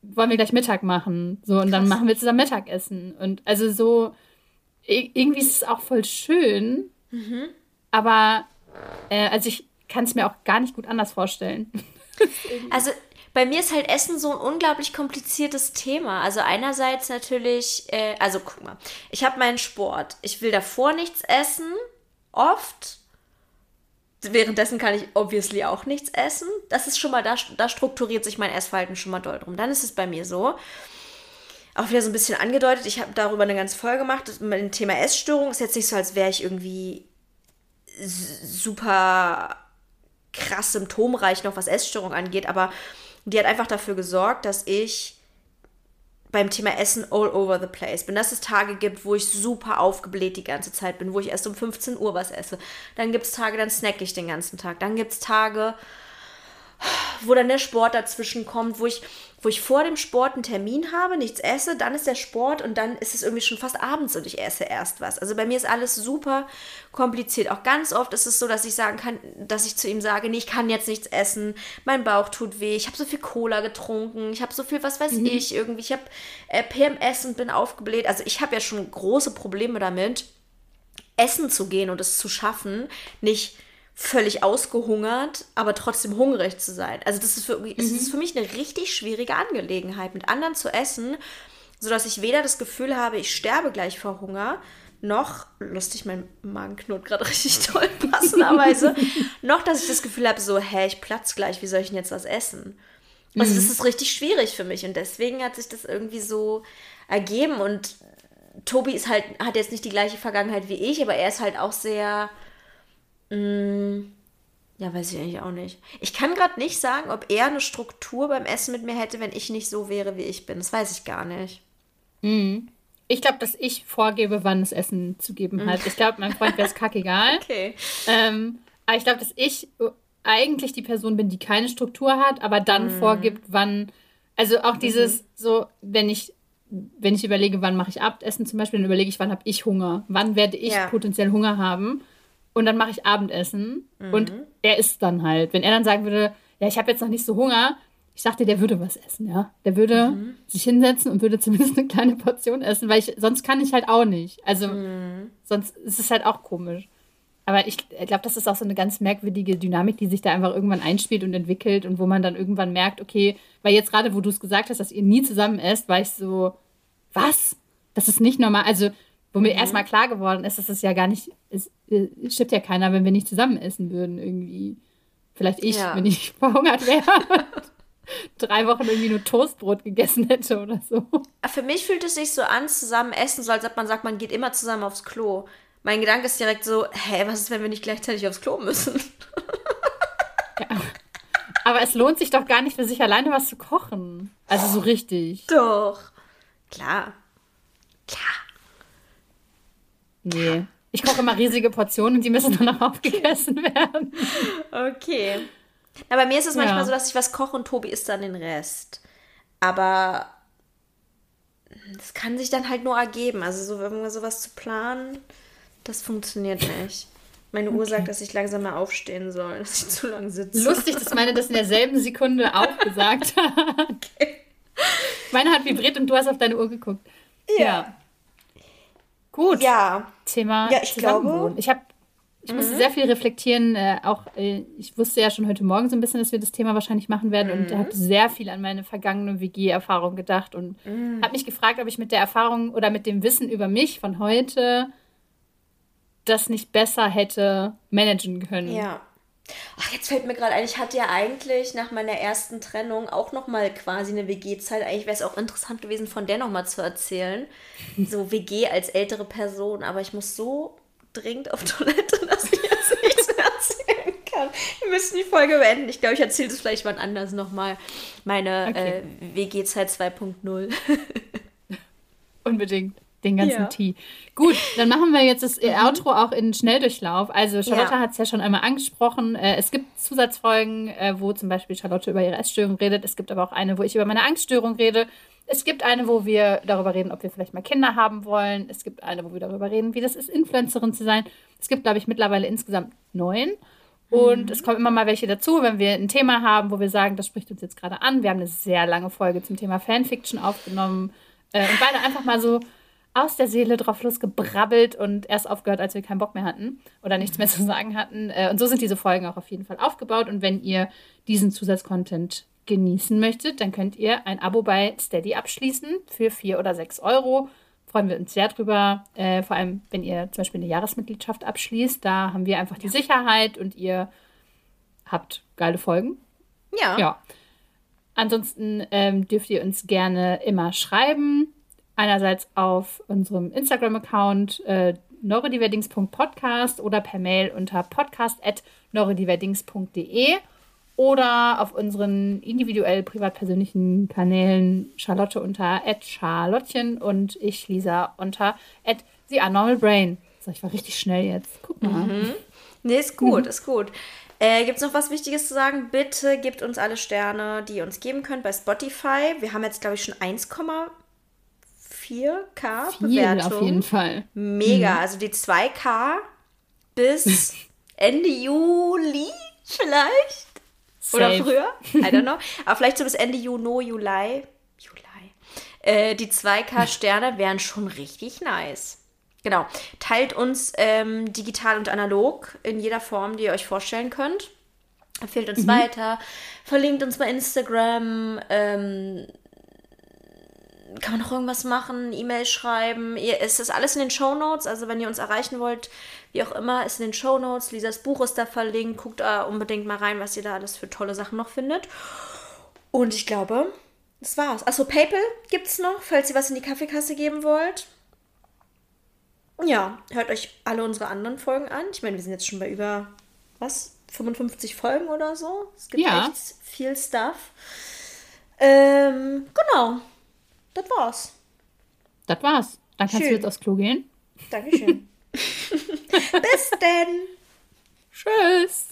wollen wir gleich Mittag machen? So, und Krass. dann machen wir zusammen Mittagessen. Und also so, irgendwie ist es auch voll schön, mhm. aber äh, also ich kann es mir auch gar nicht gut anders vorstellen. *laughs* also bei mir ist halt Essen so ein unglaublich kompliziertes Thema. Also einerseits natürlich, äh, also guck mal, ich habe meinen Sport. Ich will davor nichts essen, oft. Währenddessen kann ich obviously auch nichts essen. Das ist schon mal, da, da strukturiert sich mein Essverhalten schon mal doll drum. Dann ist es bei mir so, auch wieder so ein bisschen angedeutet, ich habe darüber eine ganze Folge gemacht, dem Thema Essstörung ist jetzt nicht so, als wäre ich irgendwie super krass symptomreich noch, was Essstörung angeht, aber die hat einfach dafür gesorgt, dass ich beim Thema Essen all over the place bin. Dass es Tage gibt, wo ich super aufgebläht die ganze Zeit bin, wo ich erst um 15 Uhr was esse. Dann gibt es Tage, dann snack ich den ganzen Tag. Dann gibt es Tage, wo dann der Sport dazwischen kommt, wo ich, wo ich vor dem Sport einen Termin habe, nichts esse, dann ist der Sport und dann ist es irgendwie schon fast abends und ich esse erst was. Also bei mir ist alles super kompliziert. Auch ganz oft ist es so, dass ich sagen kann, dass ich zu ihm sage, nee, ich kann jetzt nichts essen, mein Bauch tut weh, ich habe so viel Cola getrunken, ich habe so viel, was weiß mhm. ich, irgendwie, ich habe äh, PMS und bin aufgebläht. Also ich habe ja schon große Probleme damit, essen zu gehen und es zu schaffen, nicht völlig ausgehungert, aber trotzdem hungrig zu sein. Also das ist für, mhm. es ist für mich eine richtig schwierige Angelegenheit, mit anderen zu essen, sodass ich weder das Gefühl habe, ich sterbe gleich vor Hunger, noch, lustig, mein Magen knurrt gerade *laughs* richtig toll, *laughs* passenderweise, noch, dass ich das Gefühl habe, so, hä, ich platz gleich, wie soll ich denn jetzt was essen? Also mhm. das ist richtig schwierig für mich und deswegen hat sich das irgendwie so ergeben und Tobi ist halt, hat jetzt nicht die gleiche Vergangenheit wie ich, aber er ist halt auch sehr ja, weiß ich eigentlich auch nicht. Ich kann gerade nicht sagen, ob er eine Struktur beim Essen mit mir hätte, wenn ich nicht so wäre, wie ich bin. Das weiß ich gar nicht. Mhm. Ich glaube, dass ich vorgebe, wann es Essen zu geben hat. Ich glaube, mein Freund wäre es *laughs* kackegal. Okay. Ähm, aber ich glaube, dass ich eigentlich die Person bin, die keine Struktur hat, aber dann mm. vorgibt, wann. Also auch dieses mhm. so, wenn ich wenn ich überlege, wann mache ich Abendessen zum Beispiel, dann überlege ich, wann habe ich Hunger, wann werde ich ja. potenziell Hunger haben und dann mache ich Abendessen mhm. und er isst dann halt. Wenn er dann sagen würde, ja, ich habe jetzt noch nicht so Hunger, ich dachte, der würde was essen, ja. Der würde mhm. sich hinsetzen und würde *laughs* zumindest eine kleine Portion essen, weil ich, sonst kann ich halt auch nicht. Also, mhm. sonst ist es halt auch komisch. Aber ich glaube, das ist auch so eine ganz merkwürdige Dynamik, die sich da einfach irgendwann einspielt und entwickelt und wo man dann irgendwann merkt, okay, weil jetzt gerade, wo du es gesagt hast, dass ihr nie zusammen esst, war ich so, was? Das ist nicht normal. Also, wo mir mhm. erstmal klar geworden ist, dass es ja gar nicht, es, es stirbt ja keiner, wenn wir nicht zusammen essen würden irgendwie. Vielleicht ich, ja. wenn ich *laughs* verhungert wäre drei Wochen irgendwie nur Toastbrot gegessen hätte oder so. Für mich fühlt es sich so an, zusammen essen, so als ob man sagt, man geht immer zusammen aufs Klo. Mein Gedanke ist direkt so, hä, was ist, wenn wir nicht gleichzeitig aufs Klo müssen? *laughs* ja. Aber es lohnt sich doch gar nicht für sich alleine was zu kochen. Also so richtig. Doch. Klar. Klar. Nee. Ich koche immer riesige Portionen und die müssen dann auch aufgegessen werden. Okay. Na, bei mir ist es manchmal ja. so, dass ich was koche und Tobi isst dann den Rest. Aber das kann sich dann halt nur ergeben. Also so irgendwie sowas zu planen, das funktioniert nicht. Meine Uhr sagt, dass ich langsam mal aufstehen soll, *laughs* dass ich zu lange sitze. Lustig, dass meine das in derselben Sekunde auch gesagt *laughs* hat. Okay. Meine hat vibriert und du hast auf deine Uhr geguckt. ja. ja. Gut. Ja. Thema ja, ich glaube. Ich habe ich mhm. musste sehr viel reflektieren. Äh, auch äh, ich wusste ja schon heute Morgen so ein bisschen, dass wir das Thema wahrscheinlich machen werden mhm. und habe sehr viel an meine vergangene WG-Erfahrung gedacht und mhm. habe mich gefragt, ob ich mit der Erfahrung oder mit dem Wissen über mich von heute das nicht besser hätte managen können. Ja. Ach, jetzt fällt mir gerade ein, ich hatte ja eigentlich nach meiner ersten Trennung auch noch mal quasi eine WG-Zeit. Eigentlich wäre es auch interessant gewesen, von der noch mal zu erzählen. *laughs* So WG als ältere Person. Aber ich muss so dringend auf Toilette, *laughs* dass ich jetzt nichts mehr erzählen kann. Wir müssen die Folge beenden. Ich glaube, ich erzähle das vielleicht wann anders noch mal. Meine okay. äh, WG-Zeit 2.0. *laughs* Unbedingt den ganzen ja. Tee. Gut, dann machen wir jetzt das mhm. Outro auch in Schnelldurchlauf. Also Charlotte ja. hat es ja schon einmal angesprochen. Äh, es gibt Zusatzfolgen, äh, wo zum Beispiel Charlotte über ihre Essstörung redet. Es gibt aber auch eine, wo ich über meine Angststörung rede. Es gibt eine, wo wir darüber reden, ob wir vielleicht mal Kinder haben wollen. Es gibt eine, wo wir darüber reden, wie das ist, Influencerin zu sein. Es gibt, glaube ich, mittlerweile insgesamt neun. Und mhm. es kommen immer mal welche dazu, wenn wir ein Thema haben, wo wir sagen, das spricht uns jetzt gerade an. Wir haben eine sehr lange Folge zum Thema Fanfiction aufgenommen. Äh, und beide einfach mal so aus der Seele drauf losgebrabbelt und erst aufgehört, als wir keinen Bock mehr hatten oder nichts mehr zu sagen hatten. Äh, und so sind diese Folgen auch auf jeden Fall aufgebaut. Und wenn ihr diesen Zusatzcontent genießen möchtet, dann könnt ihr ein Abo bei Steady abschließen für vier oder sechs Euro. Freuen wir uns sehr drüber. Äh, vor allem, wenn ihr zum Beispiel eine Jahresmitgliedschaft abschließt. Da haben wir einfach die Sicherheit und ihr habt geile Folgen. Ja. Ja. Ansonsten ähm, dürft ihr uns gerne immer schreiben einerseits auf unserem Instagram-Account äh, neurodiverdings.podcast oder per Mail unter podcast.neurodiverdings.de oder auf unseren individuell privat-persönlichen Kanälen Charlotte unter @charlottchen und ich Lisa unter @theanormalbrain. So, ich war richtig schnell jetzt. Guck mal. Mhm. Nee, ist gut, mhm. ist gut. Äh, Gibt es noch was Wichtiges zu sagen? Bitte gebt uns alle Sterne, die ihr uns geben könnt bei Spotify. Wir haben jetzt, glaube ich, schon 1, 4K-Bewertung. Auf jeden Fall. Mega. Mhm. Also die 2K bis *laughs* Ende Juli vielleicht. Safe. Oder früher. I don't know. *laughs* Aber vielleicht so bis Ende Juni, Juli. Juli. Äh, die 2K-Sterne hm. wären schon richtig nice. Genau. Teilt uns ähm, digital und analog in jeder Form, die ihr euch vorstellen könnt. Empfehlt uns mhm. weiter. Verlinkt uns bei Instagram. Ähm, kann man noch irgendwas machen? E-Mail schreiben? Es ist alles in den Show Notes. Also, wenn ihr uns erreichen wollt, wie auch immer, ist in den Show Notes. Lisas Buch ist da verlinkt. Guckt da unbedingt mal rein, was ihr da alles für tolle Sachen noch findet. Und ich glaube, das war's. Achso, PayPal gibt's noch, falls ihr was in die Kaffeekasse geben wollt. Ja, hört euch alle unsere anderen Folgen an. Ich meine, wir sind jetzt schon bei über, was, 55 Folgen oder so. Es gibt ja. echt viel Stuff. Ähm, genau. Das war's. Das war's. Dann kannst Schön. du jetzt aufs Klo gehen. Dankeschön. *laughs* Bis denn. Tschüss.